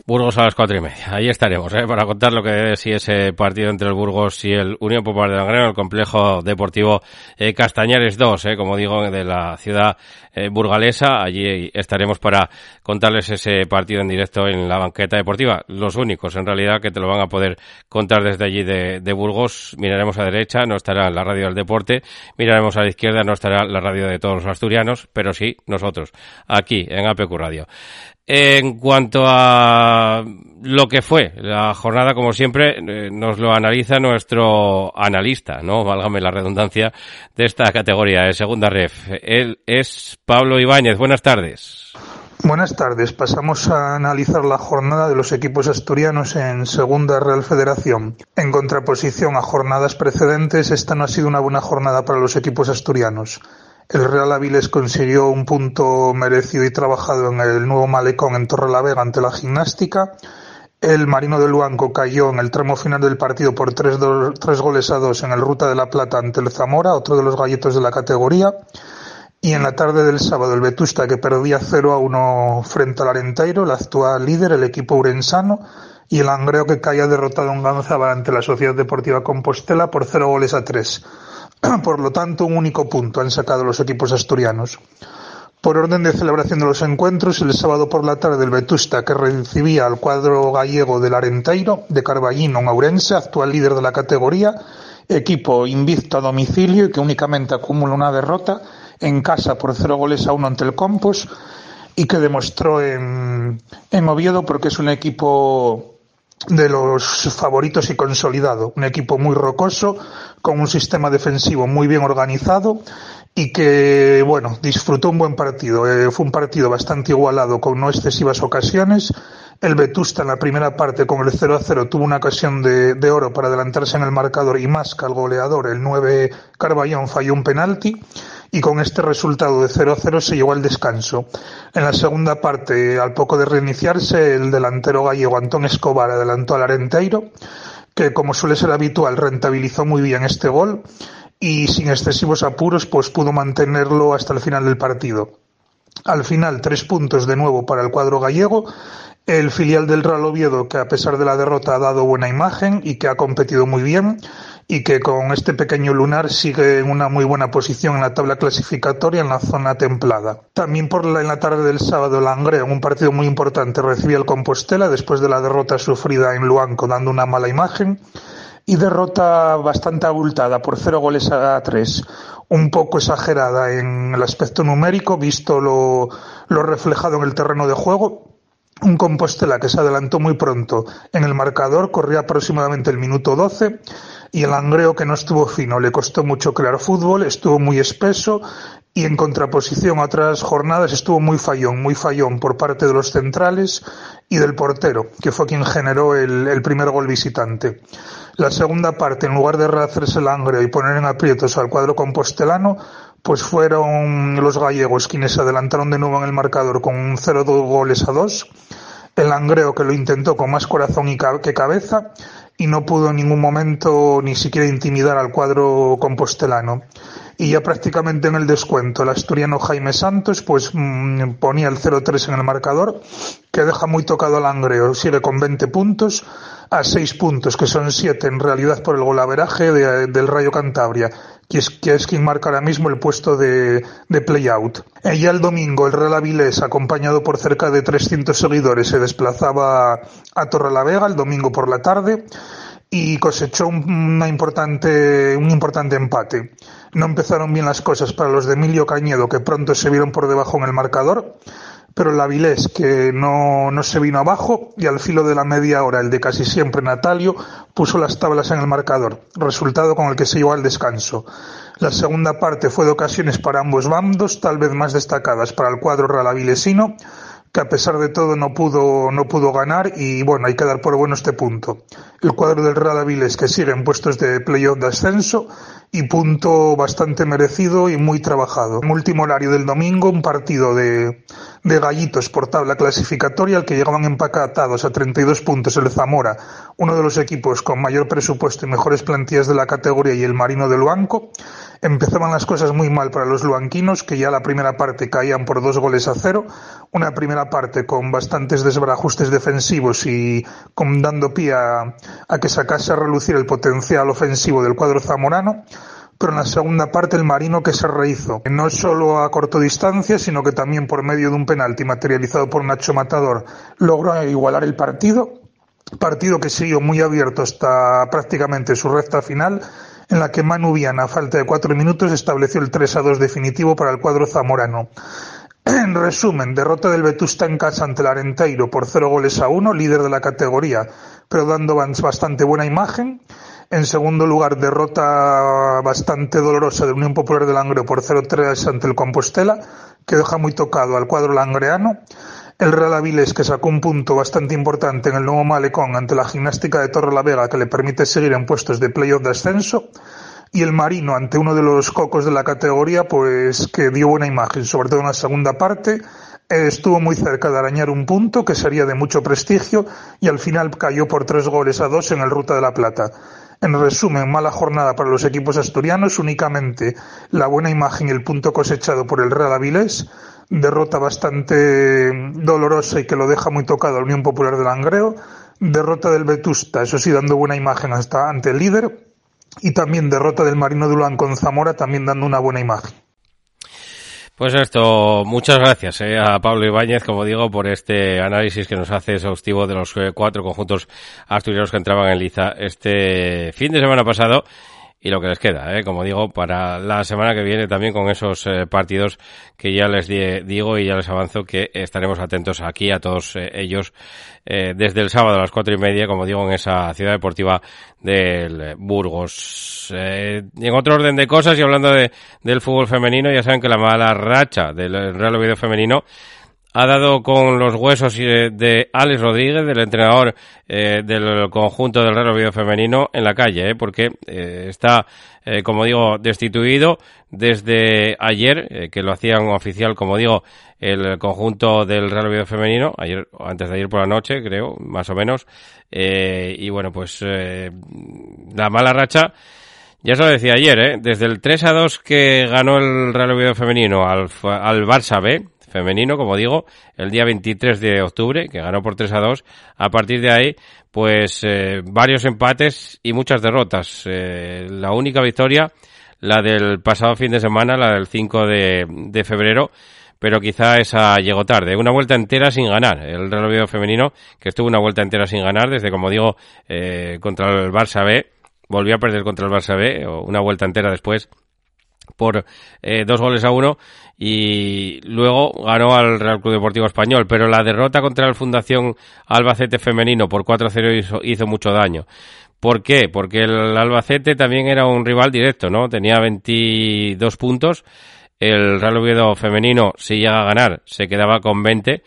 Burgos a las cuatro y media. Ahí estaremos, ¿eh? para contar lo que es ese partido entre el Burgos y el Unión Popular de Langreo, el complejo deportivo eh, Castañares 2, ¿eh? como digo, de la ciudad eh, burgalesa. Allí estaremos para contarles ese partido en directo en la banqueta deportiva. Los únicos, en realidad, que te lo van a poder contar desde allí de, de Burgos. Miraremos a derecha, no estará la radio del deporte. Miraremos a la izquierda, no estará la radio de todos los asturianos, pero sí nosotros, aquí en APQ Radio. En cuanto a lo que fue la jornada, como siempre, eh, nos lo analiza nuestro analista, ¿no? Válgame la redundancia de esta categoría de segunda ref. Él es Pablo Ibáñez. Buenas tardes. Buenas tardes. Pasamos a analizar la jornada de los equipos asturianos en Segunda Real Federación. En contraposición a jornadas precedentes, esta no ha sido una buena jornada para los equipos asturianos. El Real Avilés consiguió un punto merecido y trabajado en el nuevo malecón en Torrelavega ante la gimnástica. El Marino del Luanco cayó en el tramo final del partido por tres, tres goles a dos en el Ruta de la Plata ante el Zamora, otro de los galletos de la categoría. Y en la tarde del sábado el Vetusta que perdía 0 a 1 frente al Arenteiro, el actual líder, el equipo urensano, y el Angreo que caía derrotado en Ganzábal ante la Sociedad Deportiva Compostela por 0 goles a 3. Por lo tanto, un único punto han sacado los equipos asturianos. Por orden de celebración de los encuentros, el sábado por la tarde el Vetusta que recibía al cuadro gallego del Arenteiro de Carballino en Ourense, actual líder de la categoría, equipo invicto a domicilio y que únicamente acumula una derrota en casa por cero goles a uno ante el Compos y que demostró en, en Oviedo porque es un equipo de los favoritos y consolidado. Un equipo muy rocoso, con un sistema defensivo muy bien organizado y que, bueno, disfrutó un buen partido. Eh, fue un partido bastante igualado, con no excesivas ocasiones. El Vetusta en la primera parte con el 0 a 0 tuvo una ocasión de, de oro para adelantarse en el marcador y más que al goleador, el 9 Carballón falló un penalti y con este resultado de 0 a 0 se llegó al descanso. En la segunda parte, al poco de reiniciarse, el delantero gallego Antón Escobar adelantó al Arenteiro, que como suele ser habitual rentabilizó muy bien este gol y sin excesivos apuros pues pudo mantenerlo hasta el final del partido. Al final, tres puntos de nuevo para el cuadro gallego. El filial del Real Oviedo, que a pesar de la derrota ha dado buena imagen y que ha competido muy bien y que con este pequeño lunar sigue en una muy buena posición en la tabla clasificatoria en la zona templada. También por la, en la tarde del sábado, el Langreo, en un partido muy importante, recibía el Compostela después de la derrota sufrida en Luanco, dando una mala imagen y derrota bastante abultada por cero goles a tres, un poco exagerada en el aspecto numérico, visto lo, lo reflejado en el terreno de juego. Un Compostela que se adelantó muy pronto en el marcador, corría aproximadamente el minuto 12 y el Angreo que no estuvo fino, le costó mucho crear fútbol, estuvo muy espeso y en contraposición a otras jornadas estuvo muy fallón, muy fallón por parte de los centrales y del portero, que fue quien generó el, primer gol visitante. La segunda parte, en lugar de rehacerse el Angreo y poner en aprietos al cuadro compostelano, pues fueron los gallegos quienes adelantaron de nuevo en el marcador con un 0 goles a 2. El Angreo que lo intentó con más corazón y que cabeza y no pudo en ningún momento ni siquiera intimidar al cuadro compostelano. Y ya prácticamente en el descuento, el asturiano Jaime Santos pues mm, ponía el 0-3 en el marcador, que deja muy tocado al Angreo. Sigue con 20 puntos, a 6 puntos, que son 7 en realidad por el golaveraje de- del Rayo Cantabria, que es, que es quien marca ahora mismo el puesto de, de play-out. El domingo, el Real Avilés, acompañado por cerca de 300 seguidores, se desplazaba a Torrelavega el domingo por la tarde y cosechó importante, un importante empate. No empezaron bien las cosas para los de Emilio Cañedo, que pronto se vieron por debajo en el marcador, pero el Avilés, que no, no se vino abajo, y al filo de la media hora, el de casi siempre Natalio, puso las tablas en el marcador, resultado con el que se llevó al descanso. La segunda parte fue de ocasiones para ambos bandos, tal vez más destacadas para el cuadro real avilesino, que a pesar de todo no pudo, no pudo ganar y bueno, hay que dar por bueno este punto. El cuadro del Real Avilés que sigue en puestos de playoff de ascenso y punto bastante merecido y muy trabajado. En último horario del domingo, un partido de, de gallitos por tabla clasificatoria al que llegaban empacatados a 32 puntos el Zamora, uno de los equipos con mayor presupuesto y mejores plantillas de la categoría y el Marino del Luanco. Empezaban las cosas muy mal para los luanquinos, que ya la primera parte caían por dos goles a cero. Una primera parte con bastantes desbarajustes defensivos y con dando pie a, que sacase a relucir el potencial ofensivo del cuadro zamorano. Pero en la segunda parte el Marino que se rehizo, no solo a corto distancia, sino que también por medio de un penalti materializado por Nacho Matador logró igualar el partido, partido que siguió muy abierto hasta prácticamente su recta final, en la que Manu Viana, a falta de cuatro minutos, estableció el 3 a 2 definitivo para el cuadro zamorano. En resumen, derrota del Vetusta en casa ante el Arenteiro por cero goles a uno, líder de la categoría, pero dando bastante buena imagen. En segundo lugar, derrota bastante dolorosa de Unión Popular de Langreo por 0-3 ante el Compostela, que deja muy tocado al cuadro langreano. El Real Avilés, que sacó un punto bastante importante en el nuevo Malecón ante la gimnástica de Torre la Vega, que le permite seguir en puestos de playoff de ascenso. Y el Marino, ante uno de los cocos de la categoría, pues que dio buena imagen, sobre todo en la segunda parte. Estuvo muy cerca de arañar un punto, que sería de mucho prestigio, y al final cayó por tres goles a dos en el Ruta de la Plata. En resumen, mala jornada para los equipos asturianos, únicamente la buena imagen y el punto cosechado por el Real Avilés, derrota bastante dolorosa y que lo deja muy tocado a la Unión Popular de Langreo, derrota del Vetusta, eso sí, dando buena imagen hasta ante el líder, y también derrota del Marino de Ulán con Zamora, también dando una buena imagen. Pues esto, muchas gracias eh, a Pablo Ibáñez, como digo, por este análisis que nos hace exhaustivo de los eh, cuatro conjuntos asturianos que entraban en liza este fin de semana pasado y lo que les queda, ¿eh? como digo, para la semana que viene también con esos eh, partidos que ya les digo y ya les avanzo que estaremos atentos aquí a todos eh, ellos eh, desde el sábado a las cuatro y media, como digo, en esa ciudad deportiva del Burgos. en otro orden de cosas y hablando de, del fútbol femenino, ya saben que la mala racha del Real Oviedo femenino ha dado con los huesos eh, de Alex Rodríguez, del entrenador eh, del conjunto del Real Oviedo femenino, en la calle, eh, porque eh, está, como digo, destituido desde ayer, que lo hacían oficial, como digo, el conjunto del Real Oviedo femenino, ayer, antes de ayer por la noche, creo, más o menos, y bueno, pues la mala racha. Ya se lo decía ayer, ¿eh? desde el 3 a 2 que ganó el Real Oviedo femenino al, al Barça B, femenino, como digo, el día 23 de octubre, que ganó por 3 a 2. A partir de ahí, pues eh, varios empates y muchas derrotas. Eh, la única victoria, la del pasado fin de semana, la del 5 de, febrero, pero quizá esa llegó tarde. Una vuelta entera sin ganar. El Real femenino, que estuvo una vuelta entera sin ganar, desde, como digo, eh, contra el Barça B, volvió a perder contra el Barça B, una vuelta entera después, por eh, dos goles a uno y luego ganó al Real Club Deportivo Español, pero la derrota contra el Fundación Albacete Femenino por 4-0 hizo, hizo mucho daño. ¿Por qué? Porque el Albacete también era un rival directo, ¿no? Tenía 22 puntos. El Real Oviedo femenino, si llega a ganar, se quedaba con 20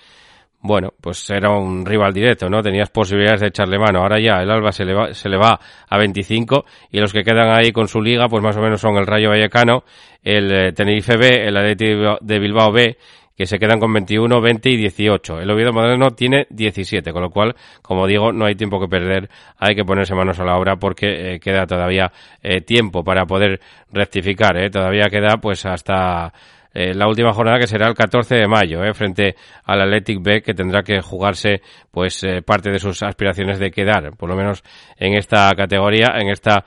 bueno, pues era un rival directo, ¿no? Tenías posibilidades de echarle mano. Ahora ya el Alba se le va, se le va a 25 y los que quedan ahí con su liga, pues más o menos son el Rayo Vallecano, el eh, Tenerife B, el Atleti de Bilbao B, que se quedan con 21, 20 y 18. El Oviedo Moderno tiene 17, con lo cual, como digo, no hay tiempo que perder, hay que ponerse manos a la obra porque eh, queda todavía eh, tiempo para poder rectificar, ¿eh? Todavía queda pues hasta eh, la última jornada que será el 14 de mayo, eh, frente al Athletic B, que tendrá que jugarse pues eh, parte de sus aspiraciones de quedar, por lo menos en esta categoría, en esta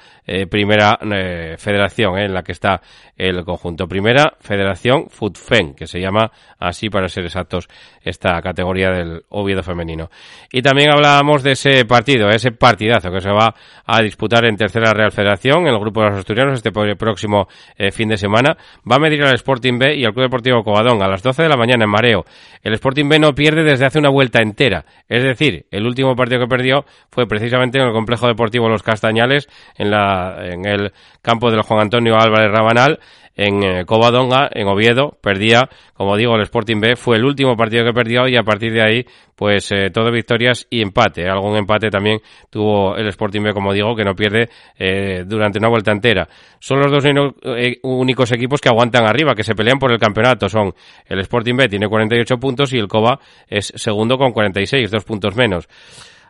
primera federación en la que está el conjunto. Primera Federación FUTFEN, que se llama así para ser exactos esta categoría del Oviedo femenino. Y también hablábamos de ese partido, ese partidazo que se va a disputar en Tercera Real Federación, en el grupo de los asturianos, este próximo fin de semana. Va a medir al Sporting B y al Club Deportivo Covadonga a las 12 de la mañana en Mareo. El Sporting B no pierde desde hace una vuelta entera. Es decir, el último partido que perdió fue precisamente en el complejo deportivo Los Castañales, en, la, en el campo del Juan Antonio Álvarez Rabanal, en eh, Covadonga, en Oviedo, perdía, como digo, el Sporting B, fue el último partido que perdió y a partir de ahí, pues eh, todo victorias y empate. Algún empate también tuvo el Sporting B, como digo, que no pierde eh, durante una vuelta entera. Son los dos únicos equipos que aguantan arriba, que se pelean por el campeonato. Son el Sporting B tiene 48 puntos y el Cova es segundo con 46, dos puntos menos.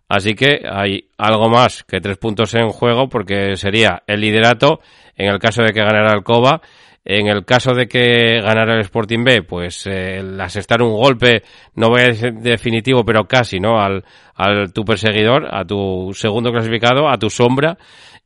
Así que hay algo más que tres puntos en juego porque sería el liderato en el caso de que ganara el Cova. En el caso de que ganara el Sporting B, pues eh, asestar un golpe, no voy a decir definitivo, pero casi, ¿no? Al, tu perseguidor, a tu segundo clasificado, a tu sombra,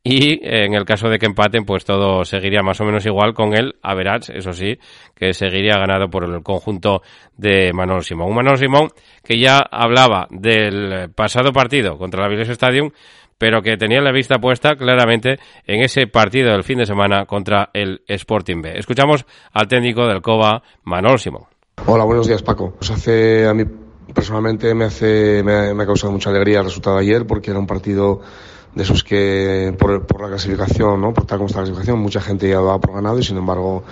y en el caso de que empaten, pues todo seguiría más o menos igual con el Average, eso sí, que seguiría ganado por el conjunto de Manolo Simón. Un Manolo Simón que ya hablaba del pasado partido contra la Avilés Stadium, pero que tenía la vista puesta claramente en ese partido del fin de semana contra el Sporting B. Escuchamos al técnico del COBA, Manolo Simón. Hola, buenos días, Paco. Pues hace a mí personalmente me hace me me ha causado mucha alegría el resultado de ayer porque era un partido de esos que por, por la clasificación, ¿no? por tal como está la clasificación, mucha gente ya va por ganado y sin embargo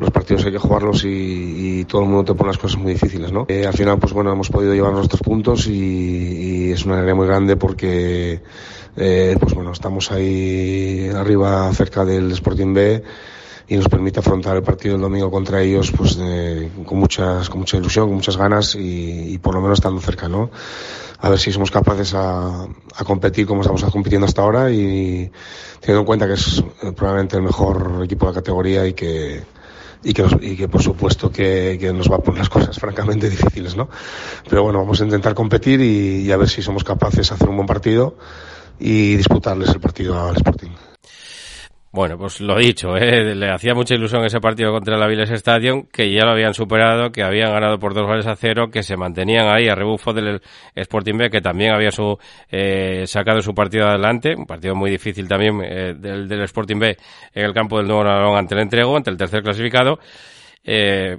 los partidos hay que jugarlos y, y todo el mundo te pone las cosas muy difíciles, ¿no? Eh, al final, pues bueno, hemos podido llevar nuestros puntos y, y es una alegría muy grande porque, eh, pues bueno, estamos ahí arriba cerca del Sporting B y nos permite afrontar el partido del domingo contra ellos pues de, con muchas con mucha ilusión con muchas ganas y, y, por lo menos estando cerca no a ver si somos capaces a, a, competir como estamos compitiendo hasta ahora y teniendo en cuenta que es probablemente el mejor equipo de la categoría y que y que, y que por supuesto que, que, nos va a poner las cosas francamente difíciles, ¿no? Pero bueno, vamos a intentar competir y, y a ver si somos capaces de hacer un buen partido y disputarles el partido al Sporting. Bueno, pues lo dicho, ¿eh? le hacía mucha ilusión ese partido contra el Aviles Stadium, que ya lo habían superado, que habían ganado por dos goles a cero, que se mantenían ahí a rebufo del Sporting B, que también había su, eh, sacado su partido adelante, un partido muy difícil también eh, del, del, Sporting B en el campo del Nuevo Narón ante el entrego, ante el tercer clasificado. Eh,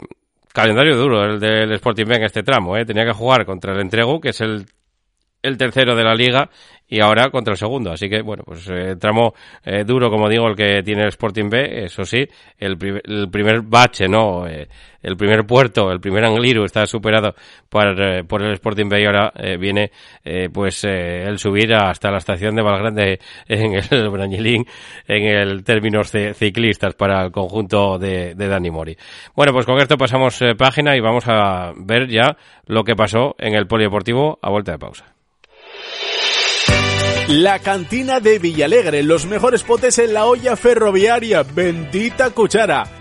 calendario duro el del Sporting B en este tramo, ¿eh? tenía que jugar contra el entrego, que es el tercero de la liga y ahora contra el segundo. Así que, bueno, pues eh, tramo eh, duro, como digo, el que tiene el Sporting B, eso sí, el, pri el primer bache, ¿no? Eh, el primer puerto, el primer Angliru está superado por, eh, por el Sporting B y ahora eh, viene, pues, el subir hasta la estación de Valgrande en el Brañilín, en el términos ciclistas para el conjunto de, de Dani Mori. Bueno, pues con esto pasamos página y vamos a ver ya lo que pasó en el polideportivo a vuelta de pausa. La cantina de Villalegre, los mejores potes en la olla ferroviaria, bendita cuchara.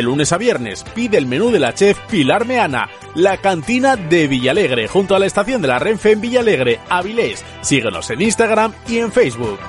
lunes a viernes. Pide el menú de la chef Pilar Meana. La cantina de Villalegre, junto a la estación de la Renfe en Villalegre, Avilés. Síguenos en Instagram y en Facebook.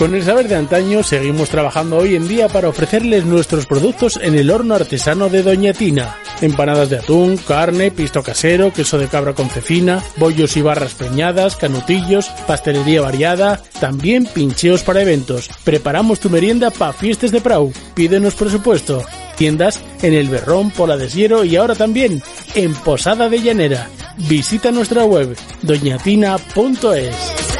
Con el saber de antaño seguimos trabajando hoy en día para ofrecerles nuestros productos en el horno artesano de Doña Tina. Empanadas de atún, carne, pisto casero, queso de cabra con cecina, bollos y barras preñadas, canutillos, pastelería variada, también pincheos para eventos. Preparamos tu merienda para fiestas de Prau. Pídenos presupuesto. Tiendas en El Berrón, Pola de Siero y ahora también en Posada de Llanera. Visita nuestra web doñatina.es.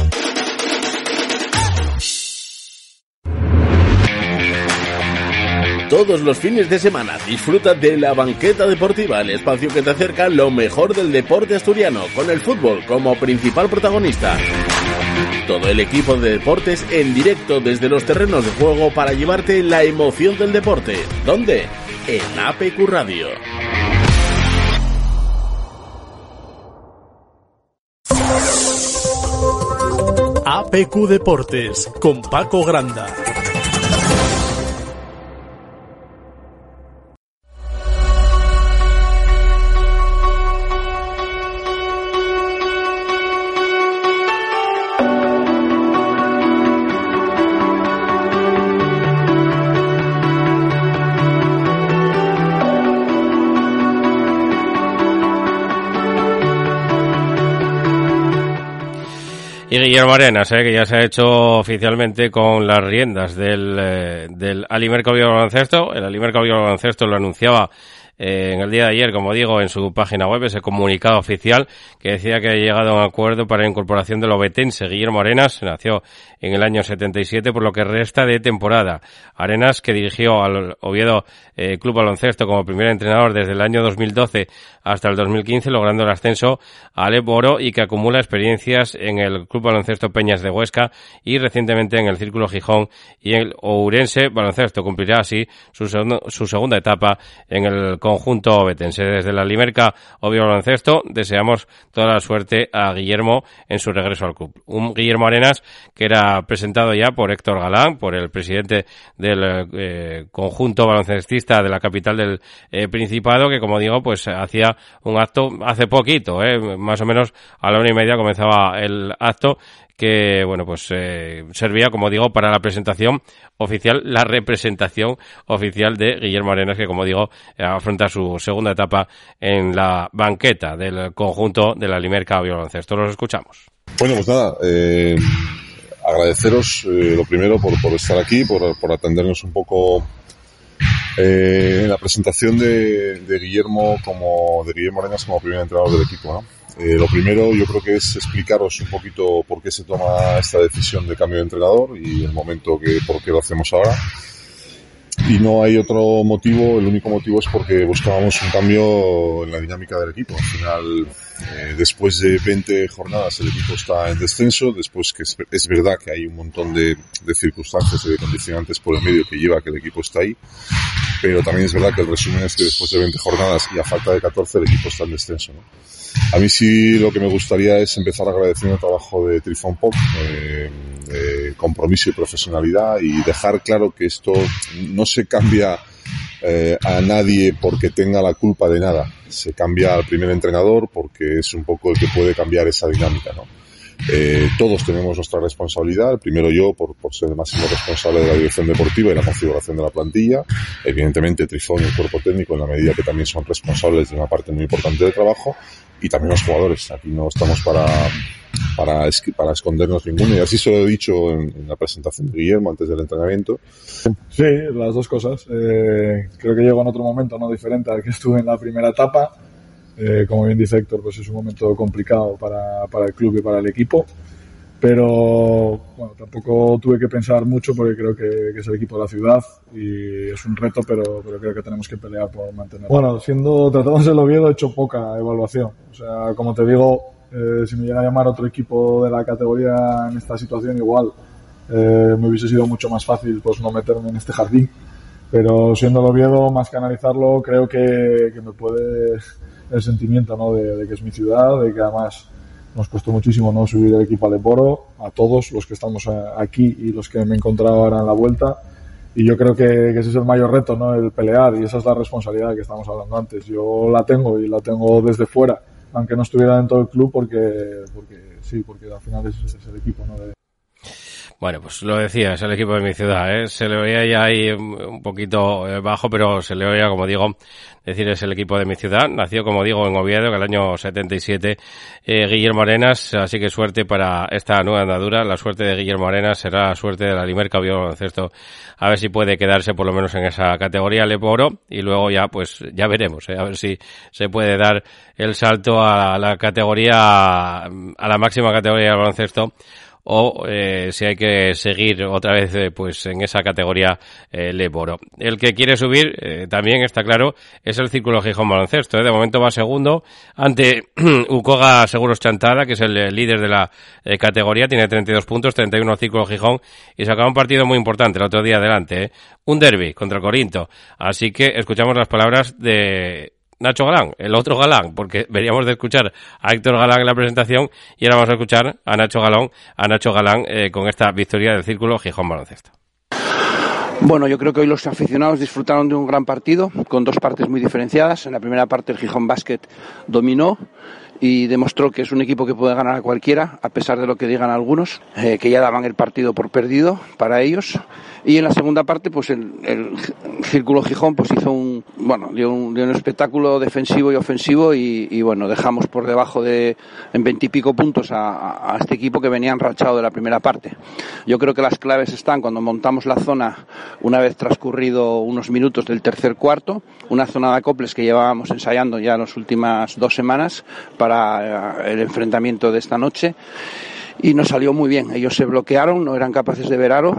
Todos los fines de semana disfruta de la banqueta deportiva, el espacio que te acerca lo mejor del deporte asturiano, con el fútbol como principal protagonista. Todo el equipo de deportes en directo desde los terrenos de juego para llevarte la emoción del deporte. ¿Dónde? En APQ Radio. APQ Deportes con Paco Granda. Y Guillermo Arenas, eh, que ya se ha hecho oficialmente con las riendas del, eh, del Alimerco Baloncesto. El Alimerco Baloncesto lo anunciaba eh, en el día de ayer, como digo, en su página web, ese comunicado oficial que decía que ha llegado a un acuerdo para la incorporación del obetense. Guillermo Arenas nació en el año 77, por lo que resta de temporada. Arenas, que dirigió al Oviedo eh, Club Baloncesto como primer entrenador desde el año 2012 hasta el 2015, logrando el ascenso al Eboro y que acumula experiencias en el Club Baloncesto Peñas de Huesca y recientemente en el Círculo Gijón y el Ourense Baloncesto. Cumplirá así su, su segunda etapa en el conjunto obetense. Desde la Limerca Oviedo Baloncesto deseamos toda la suerte a Guillermo en su regreso al club. Un Guillermo Arenas que era presentado ya por Héctor Galán, por el presidente del eh, conjunto baloncestista de la capital del eh, Principado, que como digo, pues hacía un acto hace poquito, eh, más o menos a la una y media comenzaba el acto que bueno pues eh, servía como digo para la presentación oficial la representación oficial de Guillermo Arenas que como digo afronta su segunda etapa en la banqueta del conjunto de la Limerca Baloncesto. Los escuchamos. Bueno, pues nada, eh, agradeceros eh, lo primero por, por estar aquí, por, por atendernos un poco eh, en la presentación de, de Guillermo como de Guillermo Arenas como primer entrenador del equipo. ¿no? Eh, lo primero yo creo que es explicaros un poquito por qué se toma esta decisión de cambio de entrenador y el momento que por qué lo hacemos ahora. Y no hay otro motivo, el único motivo es porque buscábamos un cambio en la dinámica del equipo. Al final, eh, después de 20 jornadas el equipo está en descenso, después que es, es verdad que hay un montón de, de circunstancias y de condicionantes por el medio que lleva que el equipo está ahí, pero también es verdad que el resumen es que después de 20 jornadas y a falta de 14 el equipo está en descenso. ¿no? A mí sí lo que me gustaría es empezar agradeciendo el trabajo de Trifon Pop, eh, de compromiso y profesionalidad y dejar claro que esto no se cambia eh, a nadie porque tenga la culpa de nada. Se cambia al primer entrenador porque es un poco el que puede cambiar esa dinámica, ¿no? Eh, todos tenemos nuestra responsabilidad, primero yo por, por ser el máximo responsable de la dirección deportiva y la configuración de la plantilla, evidentemente Trifón y el cuerpo técnico en la medida que también son responsables de una parte muy importante del trabajo y también los jugadores. Aquí no estamos para, para, para escondernos ninguno y así se lo he dicho en, en la presentación de Guillermo antes del entrenamiento. Sí, las dos cosas. Eh, creo que llego en otro momento no diferente al que estuve en la primera etapa. Eh, como bien dice Héctor, pues es un momento complicado para, para el club y para el equipo. Pero bueno, tampoco tuve que pensar mucho porque creo que, que es el equipo de la ciudad y es un reto, pero, pero creo que tenemos que pelear por mantenerlo. Bueno, siendo tratados del Oviedo he hecho poca evaluación. O sea, como te digo, eh, si me llega a llamar otro equipo de la categoría en esta situación, igual eh, me hubiese sido mucho más fácil pues no meterme en este jardín. Pero siendo el Oviedo, más que analizarlo, creo que, que me puede el sentimiento ¿no? de, de que es mi ciudad, de que además nos costó muchísimo no subir el equipo al Eporo, a todos los que estamos eh, aquí y los que me he encontrado ahora en la vuelta. Y yo creo que, que ese es el mayor reto, ¿no? El pelear, y esa es la responsabilidad que estamos hablando antes. Yo la tengo y la tengo desde fuera, aunque no estuviera dentro del club, porque, porque sí, porque al final es, es el equipo, ¿no? De- Bueno, pues lo decía, es el equipo de mi ciudad, ¿eh? Se le oía ya ahí un poquito eh, bajo, pero se le oía, como digo, decir es el equipo de mi ciudad. Nació, como digo, en Oviedo, en el año 77, eh, Guillermo Arenas, así que suerte para esta nueva andadura. La suerte de Guillermo Arenas será la suerte de la Limerca Baloncesto. A ver si puede quedarse por lo menos en esa categoría Leporo y luego ya, pues, ya veremos, ¿eh? A ver si se puede dar el salto a la categoría, a la máxima categoría del baloncesto o eh, si hay que seguir otra vez eh, pues en esa categoría eh, Leboro. El que quiere subir, eh, también está claro, es el Círculo Gijón Baloncesto. ¿eh? De momento va segundo ante Ucoga Seguros Chantada, que es el líder de la categoría, tiene 32 puntos, 31 Círculo Gijón y sacaba un partido muy importante el otro día adelante, un derby contra Corinto. Así que escuchamos las palabras de Nacho Galán, el otro Galán, porque veníamos de escuchar a Héctor Galán en la presentación y ahora vamos a escuchar a Nacho Galán, a Nacho Galán eh, con esta victoria del Círculo Gijón Baloncesto. Bueno, yo creo que hoy los aficionados disfrutaron de un gran partido con dos partes muy diferenciadas. En la primera parte el Gijón Basket dominó y demostró que es un equipo que puede ganar a cualquiera, a pesar de lo que digan algunos, eh, que ya daban el partido por perdido para ellos. Y en la segunda parte, pues el, el Círculo Gijón pues hizo un, bueno, dio un, dio un espectáculo defensivo y ofensivo y, y, bueno, dejamos por debajo de en veintipico puntos a, a, este equipo que venía enrachado de la primera parte. Yo creo que las claves están cuando montamos la zona una vez transcurrido unos minutos del tercer cuarto, una zona de acoples que llevábamos ensayando ya las últimas dos semanas para eh, el enfrentamiento de esta noche y nos salió muy bien. Ellos se bloquearon, no eran capaces de ver aro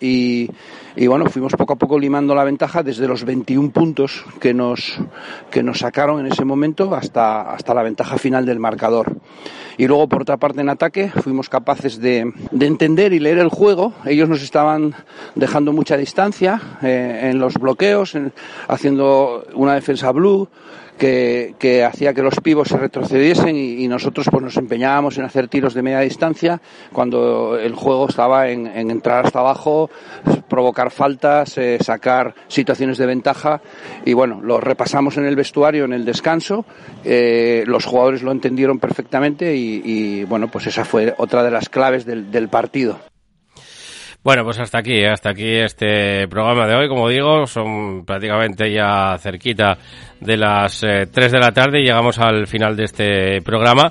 y, y, bueno, fuimos poco a poco limando la ventaja desde los 21 puntos que nos, que nos sacaron en ese momento hasta, hasta la ventaja final del marcador. Y luego, por otra parte, en ataque, fuimos capaces de, de entender y leer el juego. Ellos nos estaban dejando mucha distancia eh, en los bloqueos, en, haciendo una defensa blue, que, que, hacía que los pivos se retrocediesen y, nosotros pues nos empeñábamos en hacer tiros de media distancia cuando el juego estaba en, en entrar hasta abajo, provocar faltas, eh, sacar situaciones de ventaja y bueno, lo repasamos en el vestuario en el descanso, eh, los jugadores lo entendieron perfectamente y, y, bueno, pues esa fue otra de las claves del, del partido. Bueno, pues hasta aquí, hasta aquí este programa de hoy. Como digo, son prácticamente ya cerquita de las eh, 3 de la tarde y llegamos al final de este programa.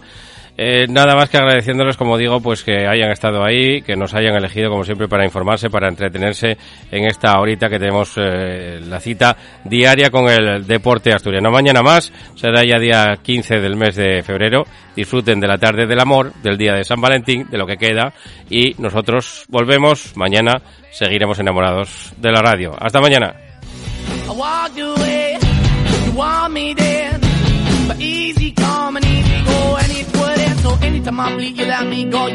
Eh, nada más que agradeciéndoles, como digo, pues que hayan estado ahí, que nos hayan elegido, como siempre, para informarse, para entretenerse en esta horita que tenemos eh, la cita diaria con el deporte asturiano. Mañana más, será ya día 15 del mes de febrero. Disfruten de la tarde del amor, del día de San Valentín, de lo que queda. Y nosotros volvemos mañana, seguiremos enamorados de la radio. Hasta mañana. So anytime I bleed, you let me go.